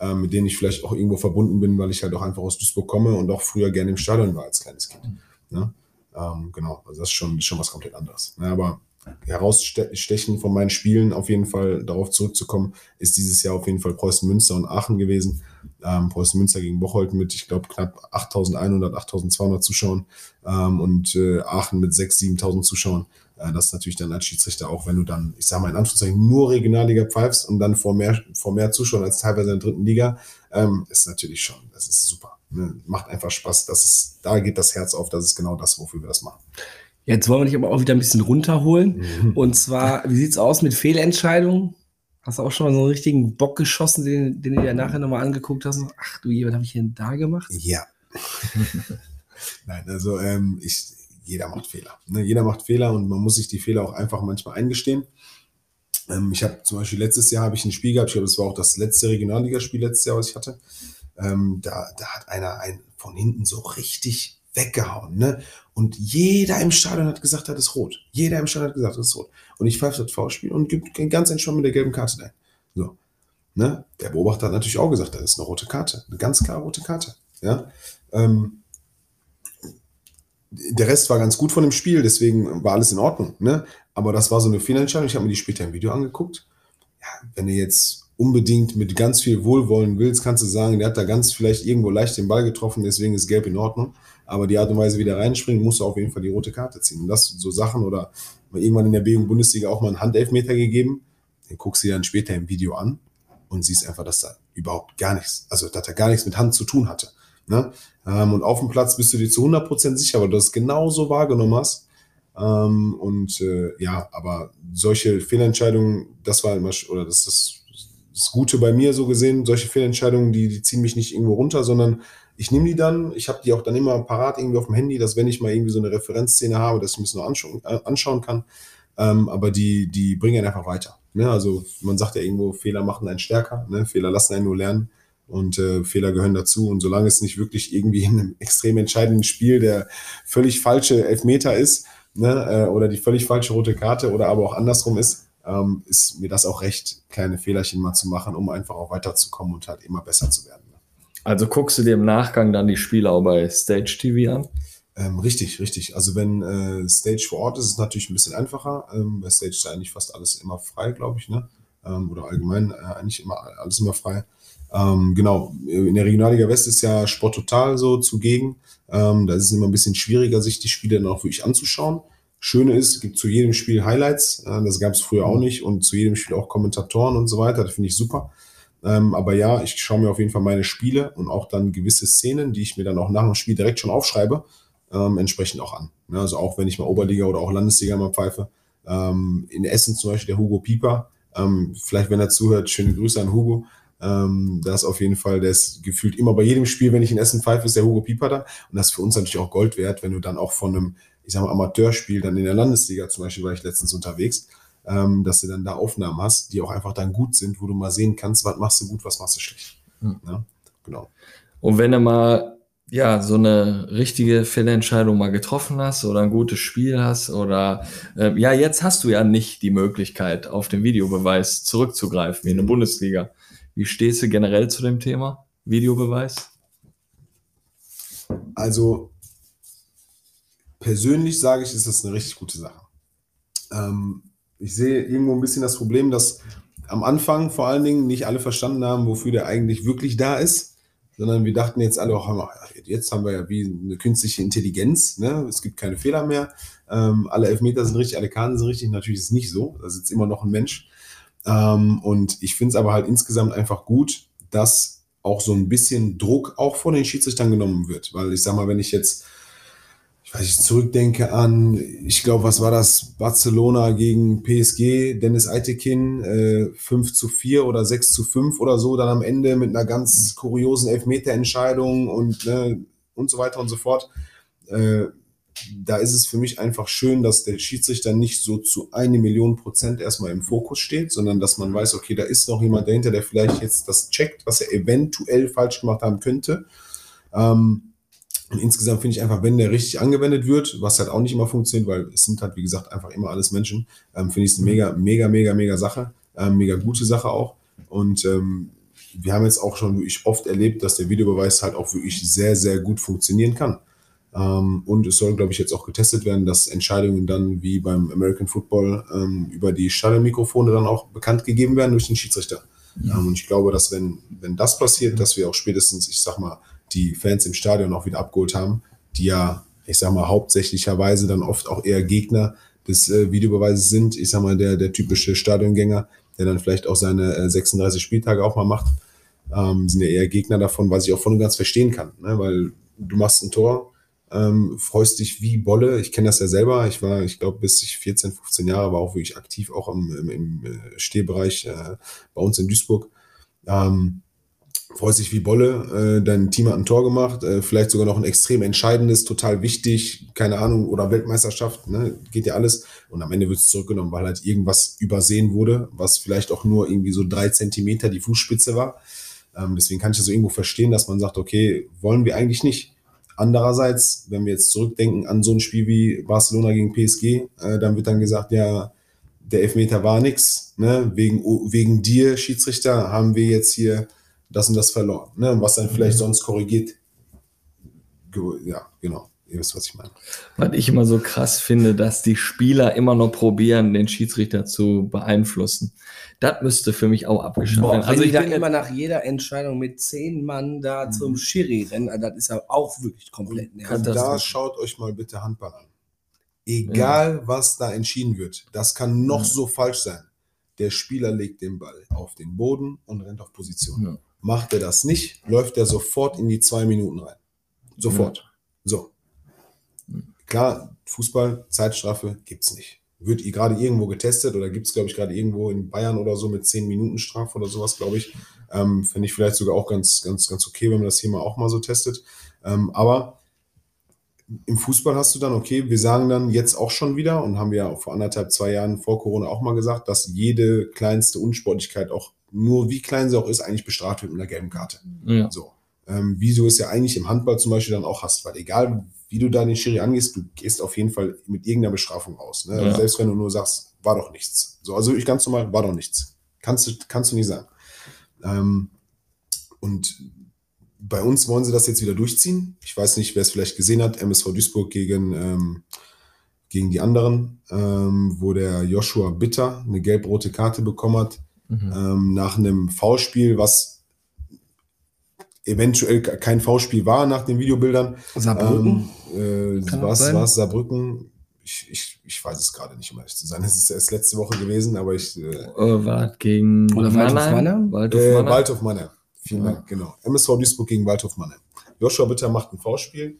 Speaker 3: ähm, mit dem ich vielleicht auch irgendwo verbunden bin, weil ich halt auch einfach aus Duisburg komme und auch früher gerne im Stadion war als kleines Kind. Ne? Ähm, genau, also das ist schon, schon was komplett anderes. Ne? Aber herausstechen von meinen Spielen, auf jeden Fall darauf zurückzukommen, ist dieses Jahr auf jeden Fall Preußen Münster und Aachen gewesen. Ähm, Preußen Münster gegen Bocholt mit, ich glaube, knapp 8100, 8200 Zuschauern ähm, und äh, Aachen mit 6.000, 7.000 Zuschauern. Äh, das ist natürlich dann als Schiedsrichter auch, wenn du dann, ich sage mal in Anführungszeichen, nur Regionalliga pfeifst und dann vor mehr, vor mehr Zuschauern als teilweise in der dritten Liga, ähm, ist natürlich schon, das ist super. Ne? Macht einfach Spaß. Das ist, da geht das Herz auf, das ist genau das, wofür wir das machen.
Speaker 2: Jetzt wollen wir dich aber auch wieder ein bisschen runterholen.
Speaker 3: Mhm.
Speaker 2: Und zwar, wie sieht's aus mit Fehlentscheidungen? Hast du auch schon mal so einen richtigen Bock geschossen, den, den du dir nachher nochmal angeguckt hast? Ach du je, was habe ich denn da gemacht?
Speaker 3: Ja. Nein, also ähm, ich, jeder macht Fehler. Ne? Jeder macht Fehler und man muss sich die Fehler auch einfach manchmal eingestehen. Ähm, ich habe zum Beispiel letztes Jahr habe ich ein Spiel gehabt, ich glaube, das war auch das letzte Regionalligaspiel letztes Jahr, was ich hatte. Ähm, da, da hat einer einen von hinten so richtig weggehauen. Ne? Und jeder im Stadion hat gesagt, das ist rot. Jeder im Stadion hat gesagt, das ist rot. Und ich pfeife das V-Spiel und gibt ganz entspannt mit der gelben Karte ein. So. Ne? Der Beobachter hat natürlich auch gesagt, das ist eine rote Karte. Eine ganz klare rote Karte. Ja. Ähm, der Rest war ganz gut von dem Spiel, deswegen war alles in Ordnung. Ne? Aber das war so eine Fehlentscheidung. Ich habe mir die später im Video angeguckt. Ja, wenn du jetzt unbedingt mit ganz viel Wohlwollen willst, kannst du sagen, der hat da ganz vielleicht irgendwo leicht den Ball getroffen, deswegen ist gelb in Ordnung. Aber die Art und Weise, wie der reinspringt, musst du auf jeden Fall die rote Karte ziehen. Und das so Sachen oder irgendwann in der B-Bundesliga auch mal einen Handelfmeter gegeben. Den guckst du dir dann später im Video an und siehst einfach, dass da überhaupt gar nichts, also dass er gar nichts mit Hand zu tun hatte. Ne? Ähm, und auf dem Platz bist du dir zu 100% sicher, weil du das genauso wahrgenommen hast. Ähm, und äh, ja, aber solche Fehlentscheidungen, das war immer, oder das ist das, das Gute bei mir so gesehen, solche Fehlentscheidungen, die, die ziehen mich nicht irgendwo runter, sondern ich nehme die dann, ich habe die auch dann immer parat irgendwie auf dem Handy, dass wenn ich mal irgendwie so eine Referenzszene habe, dass ich mir das nur anschauen, äh, anschauen kann. Ähm, aber die, die bringen einfach weiter. Ne? Also man sagt ja irgendwo, Fehler machen einen stärker, ne? Fehler lassen einen nur lernen und äh, Fehler gehören dazu. Und solange es nicht wirklich irgendwie in einem extrem entscheidenden Spiel der völlig falsche Elfmeter ist ne? äh, oder die völlig falsche rote Karte oder aber auch andersrum ist, ähm, ist mir das auch recht, kleine Fehlerchen mal zu machen, um einfach auch weiterzukommen und halt immer besser zu werden.
Speaker 1: Also guckst du dir im Nachgang dann die Spiele auch bei Stage TV an?
Speaker 3: Ähm, richtig, richtig. Also wenn äh, Stage vor Ort ist, ist es natürlich ein bisschen einfacher. Ähm, bei Stage ist eigentlich fast alles immer frei, glaube ich, ne? Ähm, oder allgemein äh, eigentlich immer alles immer frei. Ähm, genau, in der Regionalliga West ist ja Sport total so zugegen. Ähm, da ist es immer ein bisschen schwieriger, sich die Spiele dann auch wirklich anzuschauen. Schöne ist, es gibt zu jedem Spiel Highlights. Äh, das gab es früher auch nicht. Und zu jedem Spiel auch Kommentatoren und so weiter. Das finde ich super. Ähm, aber ja, ich schaue mir auf jeden Fall meine Spiele und auch dann gewisse Szenen, die ich mir dann auch nach dem Spiel direkt schon aufschreibe, ähm, entsprechend auch an. Ja, also auch wenn ich mal Oberliga oder auch Landesliga mal pfeife. Ähm, in Essen zum Beispiel der Hugo Pieper. Ähm, vielleicht, wenn er zuhört, schöne Grüße an Hugo. Ähm, da ist auf jeden Fall, der ist gefühlt immer bei jedem Spiel, wenn ich in Essen pfeife, ist der Hugo Pieper da. Und das ist für uns natürlich auch Gold wert, wenn du dann auch von einem, ich sag mal, Amateurspiel dann in der Landesliga zum Beispiel, war ich letztens unterwegs, ähm, dass du dann da Aufnahmen hast, die auch einfach dann gut sind, wo du mal sehen kannst, was machst du gut, was machst du schlecht.
Speaker 1: Mhm.
Speaker 3: Ja, genau.
Speaker 1: Und wenn du mal ja so eine richtige Fehlentscheidung mal getroffen hast oder ein gutes Spiel hast oder äh, ja jetzt hast du ja nicht die Möglichkeit auf den Videobeweis zurückzugreifen wie in der Bundesliga. Wie stehst du generell zu dem Thema Videobeweis?
Speaker 3: Also persönlich sage ich, ist das eine richtig gute Sache. Ähm, ich sehe irgendwo ein bisschen das Problem, dass am Anfang vor allen Dingen nicht alle verstanden haben, wofür der eigentlich wirklich da ist, sondern wir dachten jetzt alle, oh, jetzt haben wir ja wie eine künstliche Intelligenz, ne? es gibt keine Fehler mehr, ähm, alle Elfmeter sind richtig, alle Karten sind richtig, natürlich ist es nicht so, da sitzt immer noch ein Mensch. Ähm, und ich finde es aber halt insgesamt einfach gut, dass auch so ein bisschen Druck auch von den Schiedsrichtern genommen wird, weil ich sag mal, wenn ich jetzt ich weiß nicht, zurückdenke an, ich glaube, was war das? Barcelona gegen PSG, Dennis Eitekin, äh, 5 zu 4 oder 6 zu 5 oder so, dann am Ende mit einer ganz kuriosen Elfmeterentscheidung und, ne, und so weiter und so fort. Äh, da ist es für mich einfach schön, dass der Schiedsrichter nicht so zu eine Million Prozent erstmal im Fokus steht, sondern dass man weiß, okay, da ist noch jemand dahinter, der vielleicht jetzt das checkt, was er eventuell falsch gemacht haben könnte. Ähm, und insgesamt finde ich einfach, wenn der richtig angewendet wird, was halt auch nicht immer funktioniert, weil es sind halt, wie gesagt, einfach immer alles Menschen, ähm, finde ich es eine mega, mega, mega, mega Sache. Ähm, mega gute Sache auch. Und ähm, wir haben jetzt auch schon wirklich oft erlebt, dass der Videobeweis halt auch wirklich sehr, sehr gut funktionieren kann. Ähm, und es soll, glaube ich, jetzt auch getestet werden, dass Entscheidungen dann wie beim American Football ähm, über die Stadionmikrofone dann auch bekannt gegeben werden durch den Schiedsrichter. Ähm, und ich glaube, dass wenn, wenn das passiert, dass wir auch spätestens, ich sag mal, die Fans im Stadion auch wieder abgeholt haben, die ja, ich sag mal, hauptsächlicherweise dann oft auch eher Gegner des äh, Videobeweises sind. Ich sag mal, der, der typische Stadiongänger, der dann vielleicht auch seine äh, 36 Spieltage auch mal macht, ähm, sind ja eher Gegner davon, was ich auch voll und ganz verstehen kann. Ne? Weil du machst ein Tor, ähm, freust dich wie Bolle. Ich kenne das ja selber. Ich war, ich glaube, bis ich 14, 15 Jahre war auch wirklich aktiv, auch im, im, im äh, Stehbereich äh, bei uns in Duisburg. Ähm, freust dich wie Bolle, äh, dein Team hat ein Tor gemacht, äh, vielleicht sogar noch ein extrem entscheidendes, total wichtig, keine Ahnung, oder Weltmeisterschaft, ne, geht ja alles. Und am Ende wird es zurückgenommen, weil halt irgendwas übersehen wurde, was vielleicht auch nur irgendwie so drei Zentimeter die Fußspitze war. Ähm, deswegen kann ich das so irgendwo verstehen, dass man sagt, okay, wollen wir eigentlich nicht. Andererseits, wenn wir jetzt zurückdenken an so ein Spiel wie Barcelona gegen PSG, äh, dann wird dann gesagt, ja, der Elfmeter war nix, ne? wegen, wegen dir, Schiedsrichter, haben wir jetzt hier das und das verloren. Ne? Was dann vielleicht
Speaker 1: Mhm.
Speaker 3: sonst korrigiert. Ja, genau. Ihr wisst, was ich meine.
Speaker 1: Was ich immer so krass finde, dass die Spieler immer noch probieren, den Schiedsrichter zu beeinflussen. Das müsste für mich auch abgeschafft werden. Also
Speaker 2: die
Speaker 1: ich
Speaker 2: da
Speaker 1: bin
Speaker 2: immer nach jeder Entscheidung mit zehn Mann da
Speaker 3: Mhm.
Speaker 2: zum Schiri rennen, also das ist ja auch wirklich komplett
Speaker 3: Und
Speaker 2: nervig.
Speaker 1: das
Speaker 3: da schaut euch mal bitte Handball an. Egal, was da entschieden wird, das kann noch
Speaker 1: Ja.
Speaker 3: so falsch sein. Der Spieler legt den Ball auf den Boden und rennt auf Position.
Speaker 1: Ja.
Speaker 3: Macht er das nicht, läuft er sofort in die zwei Minuten rein. Sofort. So. Klar, Fußball, Zeitstrafe gibt's nicht. Wird gerade irgendwo getestet oder gibt's glaube ich, gerade irgendwo in Bayern oder so mit 10 Minuten Strafe oder sowas, glaube ich. Ähm, Fände ich vielleicht sogar auch ganz, ganz, ganz okay, wenn man das hier mal auch mal so testet. Ähm, aber im Fußball hast du dann, okay, wir sagen dann jetzt auch schon wieder und haben wir ja auch vor anderthalb, zwei Jahren vor Corona auch mal gesagt, dass jede kleinste Unsportlichkeit auch nur wie klein sie auch ist, eigentlich bestraft wird mit einer gelben Karte.
Speaker 1: ja.
Speaker 3: So. Ähm, wie du es ja eigentlich im Handball zum Beispiel dann auch hast, weil egal wie du da den Schiri angehst, du gehst auf jeden Fall mit irgendeiner Bestrafung aus. Ne?
Speaker 1: Ja.
Speaker 3: Selbst wenn du nur sagst, war doch nichts. So, also ich ganz normal, war doch nichts. Kannst du, kannst du nicht sagen. Ähm, und bei uns wollen sie das jetzt wieder durchziehen. Ich weiß nicht, wer es vielleicht gesehen hat, MSV Duisburg gegen, ähm, gegen die anderen, ähm, wo der Joshua Bitter eine gelb-rote Karte bekommen hat
Speaker 1: Mhm.
Speaker 3: ähm, nach einem Foulspiel, was eventuell kein Foulspiel war nach den Videobildern.
Speaker 2: Saarbrücken?
Speaker 3: Ähm, äh, war es Saarbrücken? Ich, ich, ich weiß es gerade nicht, um ehrlich zu sein. Es ist erst letzte Woche gewesen, aber ich. Äh,
Speaker 1: Äh, war gegen
Speaker 2: Oder Waldhof Mannheim?
Speaker 1: Waldhof
Speaker 3: äh,
Speaker 1: Mannheim?
Speaker 3: Waldhof Mannheim. Vielen
Speaker 1: Ja.
Speaker 3: Dank, genau. MSV Duisburg gegen Waldhof Mannheim. Joshua Bitter macht ein Foulspiel.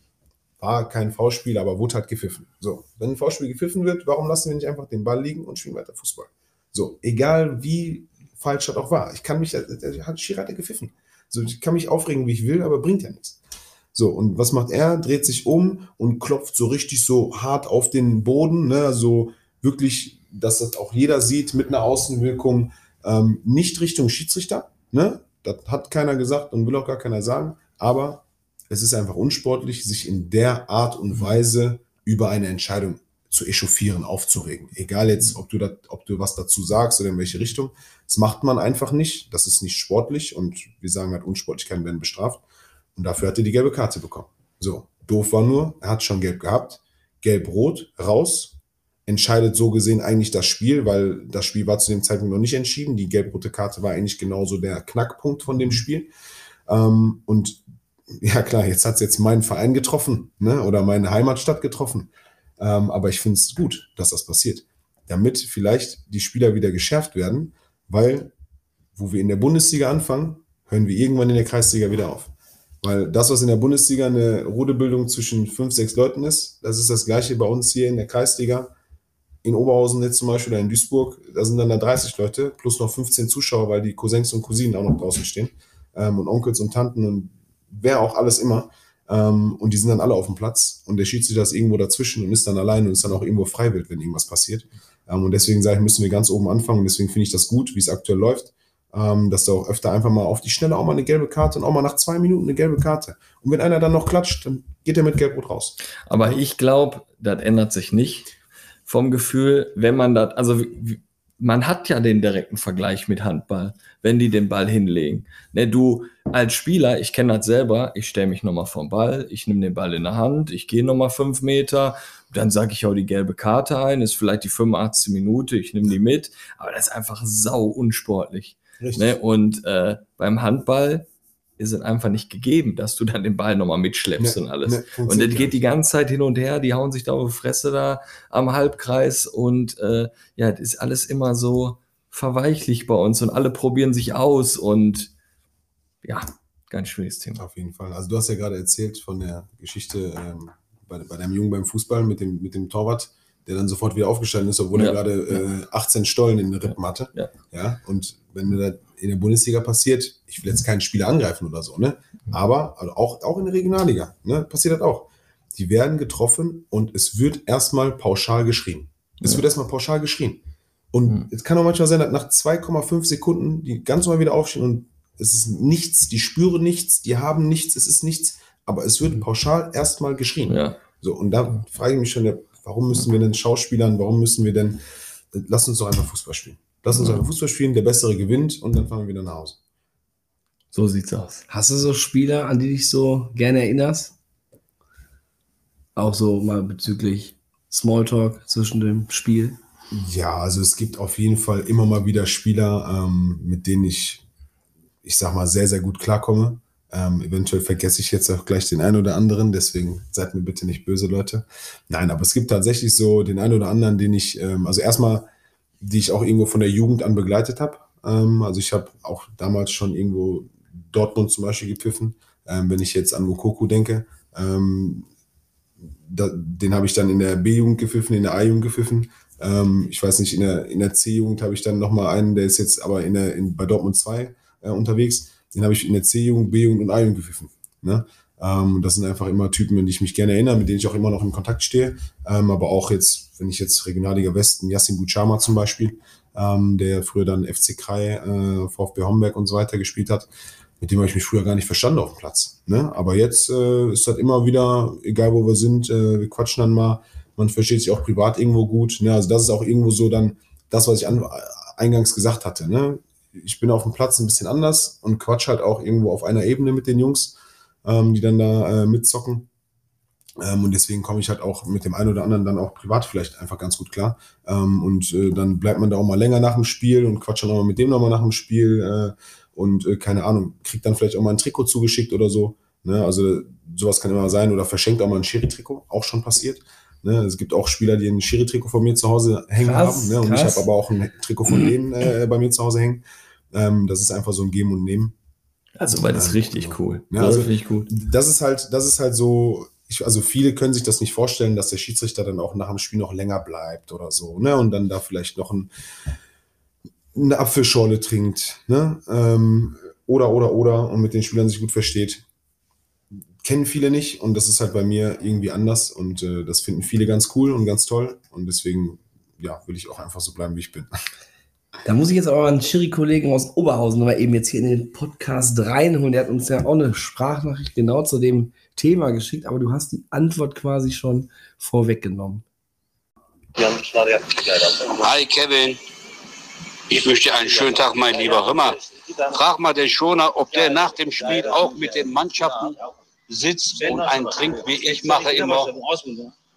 Speaker 3: War kein Foulspiel, aber wurde halt gepfiffen. So, wenn ein Foulspiel gepfiffen wird, warum lassen wir nicht einfach den Ball liegen und spielen weiter Fußball? So, egal wie falsch das auch war. Ich kann mich, der hat Schiri hat er gepfiffen. So, ich kann mich aufregen, wie ich will, aber bringt ja nichts. So, und was macht er? Dreht sich um und klopft so richtig so hart auf den Boden, ne? So wirklich, dass das auch jeder sieht mit einer Außenwirkung, ähm, nicht Richtung Schiedsrichter, ne? Das hat keiner gesagt und will auch gar keiner sagen, aber es ist einfach unsportlich, sich in der Art und Weise über eine Entscheidung zu echauffieren, aufzuregen. Egal jetzt, ob du, dat, ob du was dazu sagst oder in welche Richtung. Das macht man einfach nicht. Das ist nicht sportlich und wir sagen halt, Unsportlichkeiten werden bestraft. Und dafür hat er die gelbe Karte bekommen. So, doof war nur, er hat schon gelb gehabt. Gelb-rot, raus. Entscheidet so gesehen eigentlich das Spiel, weil das Spiel war zu dem Zeitpunkt noch nicht entschieden. Die gelb-rote Karte war eigentlich genauso der Knackpunkt von dem Spiel. Ähm, und ja klar, jetzt hat es jetzt meinen Verein getroffen, ne? Oder meine Heimatstadt getroffen. Ähm, aber ich finde es gut, dass das passiert. Damit vielleicht die Spieler wieder geschärft werden, weil, wo wir in der Bundesliga anfangen, hören wir irgendwann in der Kreisliga wieder auf. Weil das, was in der Bundesliga eine Rudebildung zwischen fünf, sechs Leuten ist, das ist das gleiche bei uns hier in der Kreisliga. In Oberhausen jetzt zum Beispiel oder in Duisburg, da sind dann da 30 Leute plus noch 15 Zuschauer, weil die Cousins und Cousinen auch noch draußen stehen ähm, und Onkels und Tanten und wer auch alles immer. Ähm, und die sind dann alle auf dem Platz und der Schiedsrichter ist irgendwo dazwischen und ist dann allein und ist dann auch irgendwo freiwillig, wenn irgendwas passiert. Ähm, und deswegen sage ich, müssen wir ganz oben anfangen und deswegen finde ich das gut, wie es aktuell läuft, ähm, dass da auch öfter einfach mal auf die Schnelle auch mal eine gelbe Karte und auch mal nach zwei Minuten eine gelbe Karte. Und wenn einer dann noch klatscht, dann geht er mit Gelb-Rot raus.
Speaker 1: Aber ich glaube, das ändert sich nicht vom Gefühl, wenn man das, also man hat ja den direkten Vergleich mit Handball, wenn die den Ball hinlegen. Ne, du als Spieler, ich kenne das selber, ich stelle mich nochmal vom Ball, ich nehme den Ball in der Hand, ich gehe nochmal fünf Meter, dann sage ich auch die gelbe Karte ein, ist vielleicht die 85. Minute, ich nehme die mit, aber das ist einfach sau unsportlich. Ne? Und äh, beim Handball ist es einfach nicht gegeben, dass du dann den Ball nochmal mitschleppst
Speaker 3: Nee,
Speaker 1: und alles.
Speaker 3: nee,
Speaker 1: und das geht die ganze Zeit hin und her, die hauen sich da auf die Fresse da am Halbkreis und äh, ja, das ist alles immer so verweichlich bei uns und alle probieren sich aus und ja, ganz schwieriges Thema.
Speaker 3: Auf jeden Fall. Also du hast ja gerade erzählt von der Geschichte ähm, bei, bei deinem Jungen beim Fußball mit dem, mit dem Torwart, der dann sofort wieder aufgestanden ist, obwohl
Speaker 1: Ja.
Speaker 3: er gerade äh, 18 Stollen in den Rippen hatte.
Speaker 1: Ja.
Speaker 3: ja. Und wenn das in der Bundesliga passiert, ich will jetzt keinen Spieler angreifen oder so, ne? Aber also auch, auch in der Regionalliga, ne? Passiert das auch. Die werden getroffen und es wird erstmal pauschal geschrien. Es wird erstmal pauschal geschrien. Und
Speaker 1: Mhm.
Speaker 3: es kann auch manchmal sein, dass nach 2,5 Sekunden die ganz normal wieder aufstehen und es ist nichts, die spüren nichts, die haben nichts, es ist nichts, aber es wird pauschal erstmal geschrien.
Speaker 1: Ja,
Speaker 3: So, und da frage ich mich schon, warum müssen wir denn Schauspielern, warum müssen wir denn, lass uns doch einfach Fußball spielen. Lass uns einfach Fußball spielen, der Bessere gewinnt und dann fahren wir wieder nach Hause.
Speaker 1: so sieht's aus.
Speaker 2: Hast du so Spieler, an die dich so gerne erinnerst? Auch so mal bezüglich Smalltalk zwischen dem Spiel.
Speaker 3: Ja, also es gibt auf jeden Fall immer mal wieder Spieler, ähm, mit denen ich, ich sag mal, sehr, sehr gut klarkomme. Ähm, eventuell vergesse ich jetzt auch gleich den einen oder anderen, deswegen seid mir bitte nicht böse, Leute. Nein, aber es gibt tatsächlich so den einen oder anderen, den ich, ähm, also erstmal, die ich auch irgendwo von der Jugend an begleitet habe. Ähm, also ich habe auch damals schon irgendwo Dortmund zum Beispiel gepfiffen. Ähm, wenn ich jetzt an Mokoko denke, ähm, da, den habe ich dann in der B-Jugend gepfiffen, in der A-Jugend gepfiffen. Ähm, ich weiß nicht, in der, in der C-Jugend habe ich dann nochmal einen, der ist jetzt aber in der, in, bei Dortmund 2 äh, unterwegs. Den habe ich in der C-Jugend, B-Jugend und A-Jugend gepfiffen. Ne? Ähm, das sind einfach immer Typen, an die ich mich gerne erinnere, mit denen ich auch immer noch in Kontakt stehe. Ähm, aber auch jetzt, wenn ich jetzt Regionalliga Westen, Yassin Buchama zum Beispiel, ähm, der früher dann FC Krai, äh, VfB Homberg und so weiter gespielt hat, mit dem habe ich mich früher gar nicht verstanden auf dem Platz. Ne? Aber jetzt äh, ist das immer wieder, egal wo wir sind, äh, wir quatschen dann mal, man versteht sich auch privat irgendwo gut. Ne? Also das ist auch irgendwo so dann das, was ich an, eingangs gesagt hatte. Ne? Ich bin auf dem Platz ein bisschen anders und quatsch halt auch irgendwo auf einer Ebene mit den Jungs, ähm, die dann da äh, mitzocken. Ähm, und deswegen komme ich halt auch mit dem einen oder anderen dann auch privat vielleicht einfach ganz gut klar. Ähm, und äh, dann bleibt man da auch mal länger nach dem Spiel und quatscht dann auch mal mit dem nochmal nach dem Spiel. Äh, und äh, keine Ahnung, kriegt dann vielleicht auch mal ein Trikot zugeschickt oder so. Ne? Also sowas kann immer sein oder verschenkt auch mal ein Schiri-Trikot, auch schon passiert. Ne? Es gibt auch Spieler, die ein Schiri-Trikot von mir zu Hause hängen
Speaker 2: Krass,
Speaker 3: haben. Ne? Und ich
Speaker 2: krass.
Speaker 3: habe aber auch ein Trikot von denen äh, bei mir zu Hause hängen. Ähm, das ist einfach so ein Geben und Nehmen.
Speaker 1: Also, weil das ist richtig
Speaker 3: genau.
Speaker 1: cool.
Speaker 3: Ja, also-
Speaker 1: richtig gut.
Speaker 3: Das ist halt, das ist halt so, ich, also viele können sich das nicht vorstellen, dass der Schiedsrichter dann auch nach dem Spiel noch länger bleibt oder so, ne? Und dann da vielleicht noch ein, eine Apfelschorle trinkt, ne? Ähm, oder, oder, oder und mit den Spielern sich gut versteht. Kennen viele nicht und das ist halt bei mir irgendwie anders und äh, das finden viele ganz cool und ganz toll und deswegen, ja, will ich auch einfach so bleiben, wie ich bin.
Speaker 2: Da muss ich jetzt aber einen Schiri-Kollegen aus Oberhausen mal eben jetzt hier in den Podcast reinholen. Der hat uns ja auch eine Sprachnachricht genau zu dem Thema geschickt, aber du hast die Antwort quasi schon vorweggenommen.
Speaker 4: Hi Kevin, ich wünsche dir einen schönen Tag, mein lieber. Mal, frag mal den Schoner, ob der nach dem Spiel auch mit den Mannschaften sitzt und einen trinkt, wie ich mache immer,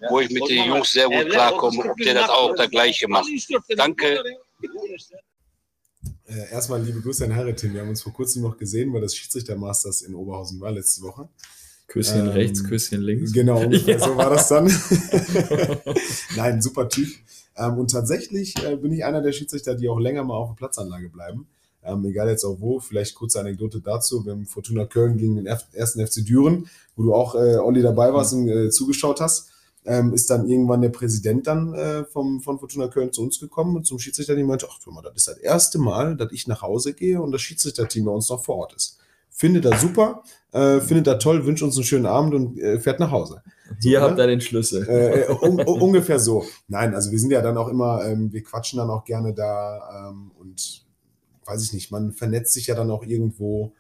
Speaker 4: wo ich mit den Jungs sehr gut klarkomme, ob der das auch der gleiche macht. Danke.
Speaker 3: Äh, erstmal liebe Grüße an Herretin. Wir haben uns vor kurzem noch gesehen, weil das Schiedsrichter-Masters in Oberhausen war letzte Woche.
Speaker 1: Küsschen
Speaker 3: Ähm,
Speaker 1: rechts, Küsschen links.
Speaker 3: Genau,
Speaker 1: Ja.
Speaker 3: so war das dann. Nein, super Typ. Ähm, und tatsächlich äh, bin ich einer der Schiedsrichter, die auch länger mal auf der Platzanlage bleiben. Ähm, egal jetzt auch wo, vielleicht kurze Anekdote dazu. Wir haben Fortuna Köln gegen den F ersten FC Düren, wo du auch, äh, Olli, dabei warst und äh, zugeschaut hast, ähm, ist dann irgendwann der Präsident dann äh, vom, von Fortuna Köln zu uns gekommen und zum Schiedsrichter, die meinte, ach, guck mal, das ist das erste Mal, dass ich nach Hause gehe und das Schiedsrichterteam bei uns noch vor Ort ist. findet er super, äh, findet er toll, wünscht uns einen schönen Abend und äh, fährt nach Hause.
Speaker 1: Hier
Speaker 3: ne?
Speaker 1: habt ihr den Schlüssel.
Speaker 3: Äh, äh, un, ungefähr so. Nein, also wir sind ja dann auch immer, ähm, wir quatschen dann auch gerne da ähm, und weiß ich nicht, man vernetzt sich ja dann auch irgendwo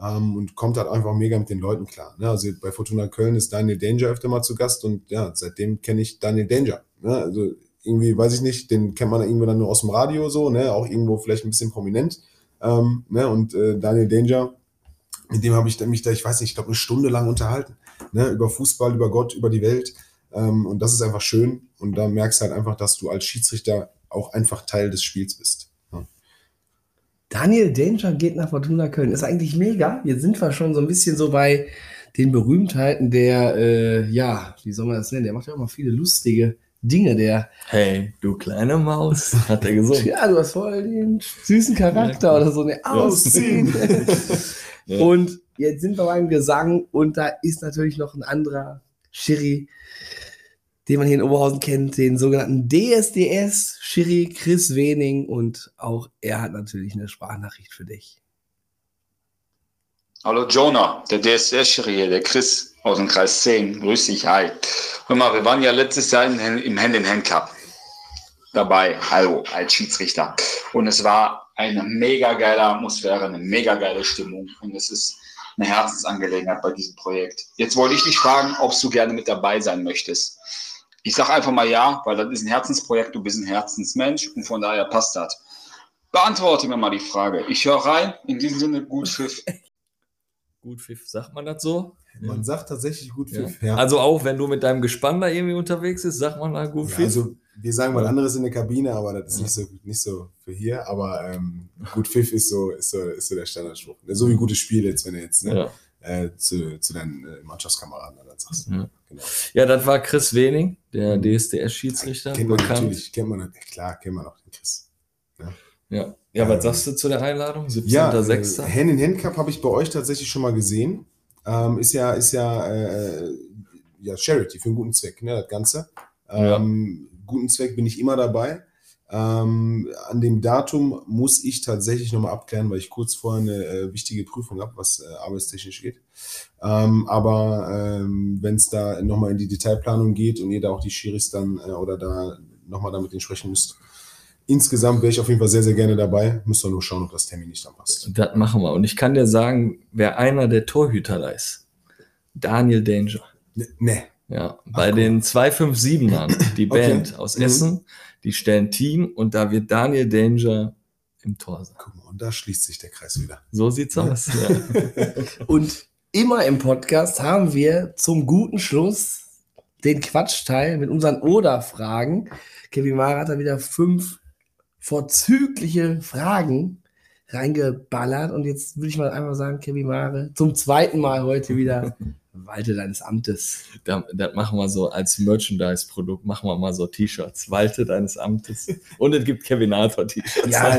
Speaker 3: ähm, und kommt halt einfach mega mit den Leuten klar. Ne? Also bei Fortuna Köln ist Daniel Danger öfter mal zu Gast und ja, seitdem kenne ich Daniel Danger. Ne? Also irgendwie, weiß ich nicht, den kennt man irgendwo dann nur aus dem Radio so, ne? auch irgendwo vielleicht ein bisschen prominent. Ähm, ne? Und äh, Daniel Danger, mit dem habe ich mich da, ich weiß nicht, ich glaube, eine Stunde lang unterhalten. Ne? Über Fußball, über Gott, über die Welt. Ähm, und das ist einfach schön. Und da merkst du halt einfach, dass du als Schiedsrichter auch einfach Teil des Spiels bist.
Speaker 2: Daniel Danger geht nach Fortuna Köln. Ist eigentlich mega. Jetzt sind wir schon so ein bisschen so bei den Berühmtheiten der, äh, ja, wie soll man das nennen? Der macht ja auch mal viele lustige Dinge. Der,
Speaker 1: Hey, du kleine Maus, hat er gesungen.
Speaker 2: ja, du hast voll den süßen Charakter oder so. Ne, Ausziehen.
Speaker 1: Ja.
Speaker 2: Und jetzt sind wir beim Gesang und da ist natürlich noch ein anderer Schiri, den man hier in Oberhausen kennt, den sogenannten DSDS, Schiri Chris Wening und auch er hat natürlich eine Sprachnachricht für dich.
Speaker 5: Hallo Jonah, der DSS hier, der Chris aus dem Kreis 10. Grüß dich, hi. Hör mal, wir waren ja letztes Jahr im im Hand-in-Hand-Cup dabei, hallo, als Schiedsrichter. Und es war eine mega geile Atmosphäre, eine mega geile Stimmung. Und es ist eine Herzensangelegenheit bei diesem Projekt. Jetzt wollte ich dich fragen, ob du gerne mit dabei sein möchtest. Ich sage einfach mal ja, weil das ist ein Herzensprojekt, du bist ein Herzensmensch und von daher passt das. Beantworte mir mal die Frage. Ich höre rein, in diesem Sinne gut Pfiff.
Speaker 1: Gut Pfiff, sagt man das so?
Speaker 3: Man sagt tatsächlich gut
Speaker 1: Ja.
Speaker 3: Pfiff. Ja.
Speaker 1: Also auch wenn du mit deinem Gespann da irgendwie unterwegs bist, sagt man da gut
Speaker 3: Ja,
Speaker 1: Pfiff.
Speaker 3: also wir sagen mal
Speaker 1: Ja.
Speaker 3: anderes in der Kabine, aber das ist
Speaker 1: Ja.
Speaker 3: nicht, so, nicht so für hier. Aber ähm, gut Pfiff ist so, ist so, ist so der Standardspruch. So wie gutes Spiel jetzt, wenn du jetzt ne,
Speaker 1: ja.
Speaker 3: äh, zu, zu deinen äh, Mannschaftskameraden dann sagst.
Speaker 1: Ja.
Speaker 3: Genau.
Speaker 1: ja, das war Chris Wening, der DSDS-Schiedsrichter,
Speaker 3: Kennt man
Speaker 1: bekannt.
Speaker 3: natürlich, kennt man, klar, kennt man auch den Chris.
Speaker 1: Ja. ja, was sagst du zu der Einladung?
Speaker 3: Ja, äh,
Speaker 1: 17.06.
Speaker 3: Hand in Hand Cup habe ich bei euch tatsächlich schon mal gesehen. Ähm, ist ja, ist ja, äh, ja Charity für einen guten Zweck, ne, das Ganze. Ähm, Guten Zweck bin ich immer dabei. Ähm, an dem Datum muss ich tatsächlich nochmal abklären, weil ich kurz vorher eine äh, wichtige Prüfung habe, was äh, arbeitstechnisch geht. Ähm, aber ähm, wenn es da nochmal in die Detailplanung geht und ihr da auch die Schiris dann äh, oder da nochmal damit denen sprechen müsst, insgesamt wäre ich auf jeden Fall sehr, sehr gerne dabei. Müsst ihr nur schauen, ob das Termin nicht dann passt.
Speaker 1: Das machen wir. Und ich kann dir sagen, wer einer der Torhüter da ist. Daniel Danger.
Speaker 3: Ne, ne.
Speaker 1: Ja, bei
Speaker 3: guck.
Speaker 1: den 257ern, die
Speaker 3: Okay.
Speaker 1: Band aus
Speaker 3: Mhm.
Speaker 1: Die stellen Team und da wird Daniel Danger im Tor sein.
Speaker 3: Guck mal, und da schließt sich der Kreis wieder.
Speaker 1: So sieht's aus. Ja.
Speaker 2: Und immer im Podcast haben wir zum guten Schluss den Quatschteil mit unseren Oder-Fragen. Kevin Mara hat da wieder fünf vorzügliche Fragen reingeballert. Und jetzt würde ich mal einfach sagen, Kevin Mare, zum zweiten Mal heute wieder Walte deines Amtes.
Speaker 1: Da, das machen wir so als Merchandise-Produkt, machen wir mal so T-Shirts. Walte deines Amtes. Und es gibt Kevinator-T-Shirts.
Speaker 2: Ja,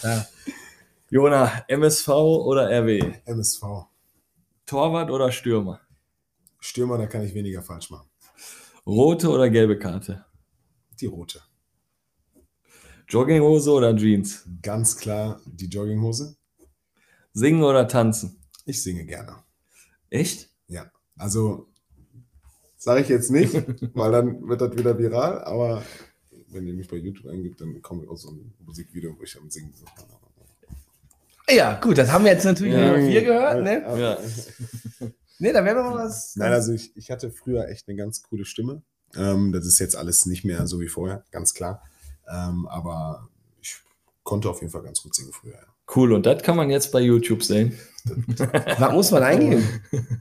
Speaker 2: klar.
Speaker 1: Jona, MSV oder RW?
Speaker 3: MSV.
Speaker 1: Torwart oder Stürmer?
Speaker 3: Stürmer, da kann ich weniger falsch machen.
Speaker 1: Rote oder gelbe Karte?
Speaker 3: Die rote.
Speaker 1: Jogginghose oder Jeans?
Speaker 3: Ganz klar die Jogginghose.
Speaker 1: Singen oder tanzen?
Speaker 3: Ich singe gerne.
Speaker 1: Echt?
Speaker 3: Ja. Also sage ich jetzt nicht, weil dann wird das wieder viral, aber wenn ihr mich bei YouTube eingibt, dann kommt auch so ein Musikvideo, wo ich am Singen bin.
Speaker 2: Ja, gut, das haben wir jetzt natürlich
Speaker 1: Ja.
Speaker 2: Nummer vier gehört, ne?
Speaker 1: Ja.
Speaker 2: Ne, da wäre noch was.
Speaker 3: Nein, also ich, ich hatte früher echt eine ganz coole Stimme. Ähm, das ist jetzt alles nicht mehr so wie vorher, ganz klar. Ähm, aber ich konnte auf jeden Fall ganz gut singen früher. Ja.
Speaker 1: Cool, und das kann man jetzt bei YouTube sehen.
Speaker 2: Was muss man eingeben?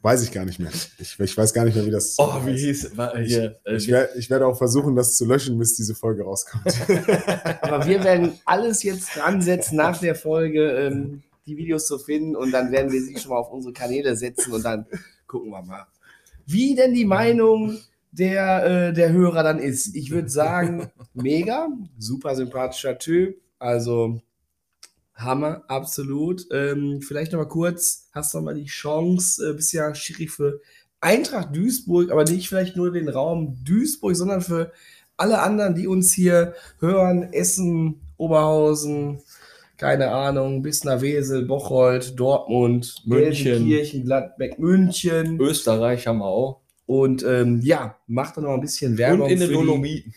Speaker 3: Weiß ich gar nicht mehr. Ich, ich weiß gar nicht mehr, wie das.
Speaker 1: Oh, wie
Speaker 3: heißt.
Speaker 1: hieß war, hier, äh,
Speaker 3: Ich, wer, ich werde auch versuchen, das zu löschen, bis diese Folge rauskommt.
Speaker 2: Aber wir werden alles jetzt dran setzen, nach der Folge ähm, die Videos zu finden und dann werden wir sie schon mal auf unsere Kanäle setzen und dann gucken wir mal, wie denn die Meinung der, äh, der Hörer dann ist. Ich würde sagen, mega, super sympathischer Typ, also Hammer, absolut. Ähm, vielleicht noch mal kurz, hast du noch mal die Chance, äh, bist ja Schiri für Eintracht Duisburg, aber nicht vielleicht nur den Raum Duisburg, sondern für alle anderen, die uns hier hören, Essen, Oberhausen, keine Ahnung, bis nach Wesel, Bocholt, Dortmund,
Speaker 1: München.
Speaker 2: Gelsenkirchen, Gladbeck, München.
Speaker 1: Österreich haben wir auch.
Speaker 2: Und ähm, ja, macht doch noch ein bisschen Werbung.
Speaker 1: Und in den Dolomiten.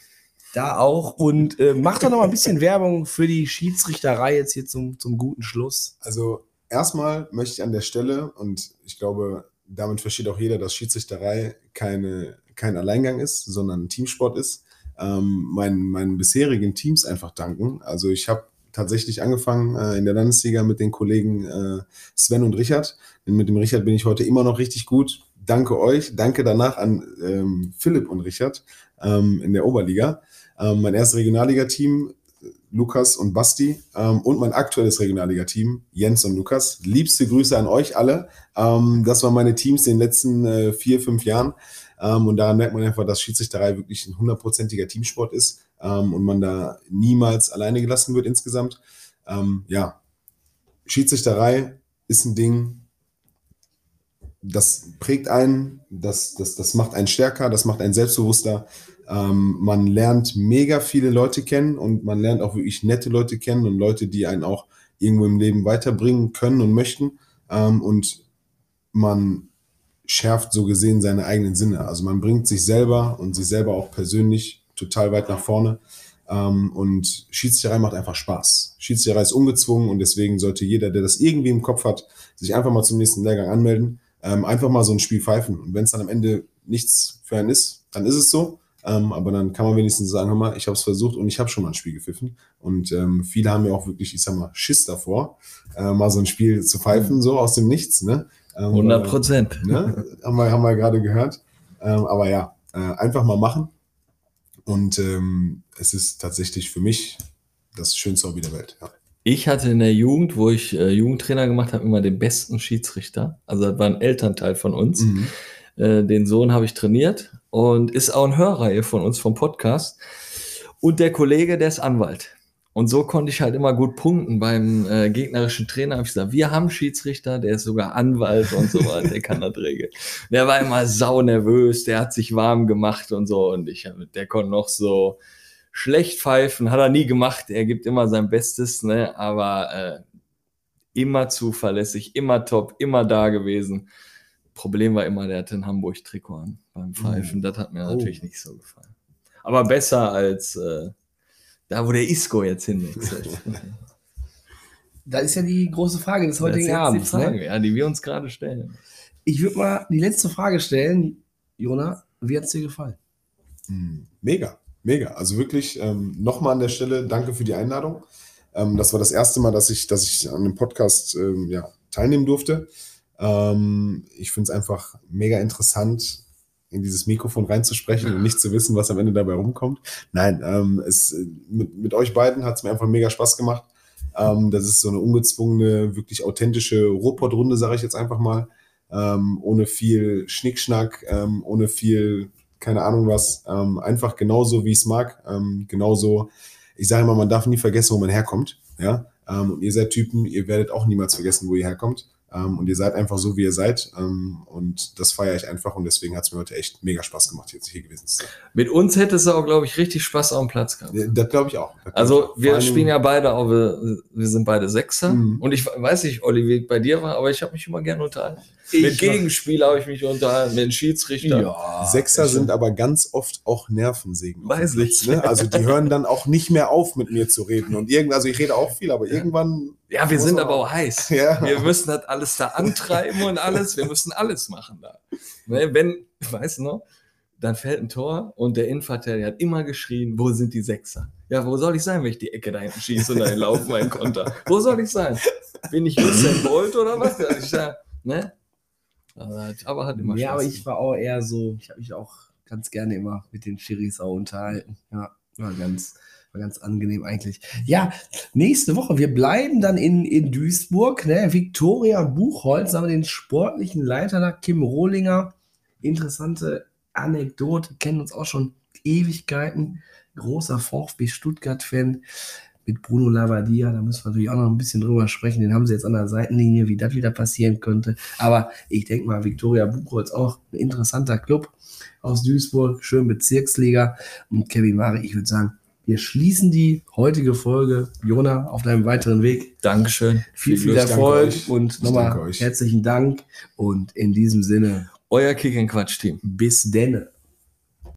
Speaker 2: Da auch. Und äh, macht doch noch mal ein bisschen Werbung für die Schiedsrichterei jetzt hier zum, zum guten Schluss.
Speaker 3: Also erstmal möchte ich an der Stelle, und ich glaube, damit versteht auch jeder, dass Schiedsrichterei keine, kein Alleingang ist, sondern ein Teamsport ist, ähm, meinen, meinen bisherigen Teams einfach danken. Also ich habe tatsächlich angefangen äh, in der Landesliga mit den Kollegen äh, Sven und Richard. Denn mit dem Richard bin ich heute immer noch richtig gut. Danke euch. Danke danach an ähm, Philipp und Richard ähm, in der Oberliga. Ähm, mein erstes Regionalliga-Team Lukas und Basti ähm, und mein aktuelles Regionalliga-Team, Jens und Lukas. Liebste Grüße an euch alle. Ähm, das waren meine Teams in den letzten äh, vier, fünf Jahren. Ähm, und daran merkt man einfach, dass Schiedsrichterei wirklich ein hundertprozentiger Teamsport ist ähm, und man da niemals alleine gelassen wird insgesamt. Ähm, ja, Schiedsrichterei ist ein Ding, das prägt einen, das, das, das macht einen stärker, das macht einen selbstbewusster. Ähm, man lernt mega viele Leute kennen und man lernt auch wirklich nette Leute kennen und Leute, die einen auch irgendwo im Leben weiterbringen können und möchten. Ähm, und man schärft so gesehen seine eigenen Sinne. Also man bringt sich selber und sich selber auch persönlich total weit nach vorne. Ähm, und Schiedsrichterei macht einfach Spaß. Schiedsrichterei ist ungezwungen und deswegen sollte jeder, der das irgendwie im Kopf hat, sich einfach mal zum nächsten Lehrgang anmelden. Ähm, einfach mal so ein Spiel pfeifen. Und wenn es dann am Ende nichts für einen ist, dann ist es so. Ähm, aber dann kann man wenigstens sagen, hör mal, ich habe es versucht und ich habe schon mal ein Spiel gepfiffen. Und ähm, viele haben ja auch wirklich, ich sag mal, Schiss davor, äh, mal so ein Spiel zu pfeifen, so aus dem Nichts. Ne? Ähm,
Speaker 1: 100 Prozent.
Speaker 3: ne? haben, wir, haben wir gerade gehört. Ähm, aber ja, äh, einfach mal machen. Und ähm, es ist tatsächlich für mich das schönste Hobby der Welt. Ja.
Speaker 1: Ich hatte in der Jugend, wo ich äh, Jugendtrainer gemacht habe, immer den besten Schiedsrichter. Also das war ein Elternteil von uns.
Speaker 3: Mhm.
Speaker 1: Äh, den Sohn habe ich trainiert und ist auch ein Hörreihe von uns vom Podcast. Und der Kollege, der ist Anwalt. Und so konnte ich halt immer gut punkten beim äh, gegnerischen Trainer. Hab ich gesagt, wir haben Schiedsrichter, der ist sogar Anwalt und so weiter, der kann das regeln. Der war immer sau nervös, der hat sich warm gemacht und so. Und ich, der konnte noch so schlecht pfeifen, hat er nie gemacht. Er gibt immer sein Bestes, ne? aber äh, immer zuverlässig, immer top, immer da gewesen. Problem war immer, der hatte ein Hamburg-Trikot an beim Pfeifen. Das hat mir
Speaker 3: Oh.
Speaker 1: natürlich nicht so gefallen. Aber besser als äh, da, wo der Isco jetzt hinwechselt.
Speaker 2: Das ist ja die große Frage des heutigen Abends.
Speaker 1: Frage,
Speaker 2: Ne?
Speaker 1: ja, die wir uns gerade stellen.
Speaker 2: Ich würde mal die letzte Frage stellen. Jona, wie hat es dir gefallen?
Speaker 3: Mhm. Mega, mega. Also wirklich ähm, nochmal an der Stelle danke für die Einladung. Ähm, das war das erste Mal, dass ich, dass ich an dem Podcast ähm, ja, teilnehmen durfte. Ähm, ich finde es einfach mega interessant, in dieses Mikrofon reinzusprechen und nicht zu wissen, was am Ende dabei rumkommt. Nein, ähm, es, äh, mit, mit euch beiden hat es mir einfach mega Spaß gemacht. Ähm, das ist so eine ungezwungene, wirklich authentische Ruhrpott-Runde, sage ich jetzt einfach mal. Ähm, ohne viel Schnickschnack, ähm, ohne viel, keine Ahnung was. Ähm, einfach genauso, wie ich es mag. Ähm, genauso, ich sage immer, man darf nie vergessen, wo man herkommt. Ja? Ähm, und ihr seid Typen, ihr werdet auch niemals vergessen, wo ihr herkommt. Ähm, und ihr seid einfach so, wie ihr seid. Ähm, und das feiere ich einfach. Und deswegen hat es mir heute echt mega Spaß gemacht, jetzt hier gewesen zu sein.
Speaker 1: Mit uns hätte es auch, glaube ich, richtig Spaß auf dem Platz gehabt.
Speaker 3: Ja, Das glaube ich auch. Das ich
Speaker 1: Also
Speaker 3: auch. Vor
Speaker 1: wir spielen ja beide, auch, wir, wir sind beide Sechser.
Speaker 3: Mhm.
Speaker 1: Und ich weiß nicht, Olli, wie bei dir war, aber ich habe mich immer gerne unterhalten.
Speaker 2: Ich
Speaker 1: mit Gegenspieler habe ich mich unterhalten, mit Schiedsrichter.
Speaker 2: Ja.
Speaker 3: Sechser sind aber ganz oft auch Nervensägen.
Speaker 1: Weiß ich.
Speaker 3: Ne? Also die hören dann auch nicht mehr auf, mit mir zu reden. Und irgend, also ich rede auch viel, aber irgendwann.
Speaker 1: Ja, wir sind aber auch heiß.
Speaker 3: Ja.
Speaker 1: Wir müssen das alles da antreiben und alles. Wir müssen alles machen da. Ne, wenn, weißt du noch, dann fällt ein Tor und der Innenverteidiger hat immer geschrien, wo sind die Sechser? Ja, wo soll ich sein, wenn ich die Ecke da hinten schieße und dahin laufe meinen Konter? Wo soll ich sein? Bin ich Usain Bolt oder was? Also ich sag, ne? Aber, aber hat immer
Speaker 2: Ja,
Speaker 1: Spaß
Speaker 2: aber ich war auch eher so, ich habe mich auch ganz gerne immer mit den Schiris auch unterhalten. Ja, war ganz, war ganz angenehm eigentlich. Ja, nächste Woche, wir bleiben dann in, in Duisburg, ne? Viktoria Buchholz, haben wir den sportlichen Leiter da, Kim Rohlinger. Interessante Anekdote, kennen uns auch schon Ewigkeiten. Großer VfB Stuttgart-Fan mit Bruno Labbadia, da müssen wir natürlich auch noch ein bisschen drüber sprechen. Den haben sie jetzt an der Seitenlinie, wie das wieder passieren könnte. Aber ich denke mal, Viktoria Buchholz auch ein interessanter Club aus Duisburg, schön Bezirksliga. Und Kevin Mare, ich würde sagen, Wir schließen die heutige Folge. Jona, auf deinem weiteren Weg.
Speaker 1: Dankeschön.
Speaker 2: Viel, viel
Speaker 3: danke
Speaker 2: Erfolg und nochmal herzlichen Dank. Und in diesem Sinne,
Speaker 1: Euer Kick and Quatsch Team.
Speaker 2: bis denne.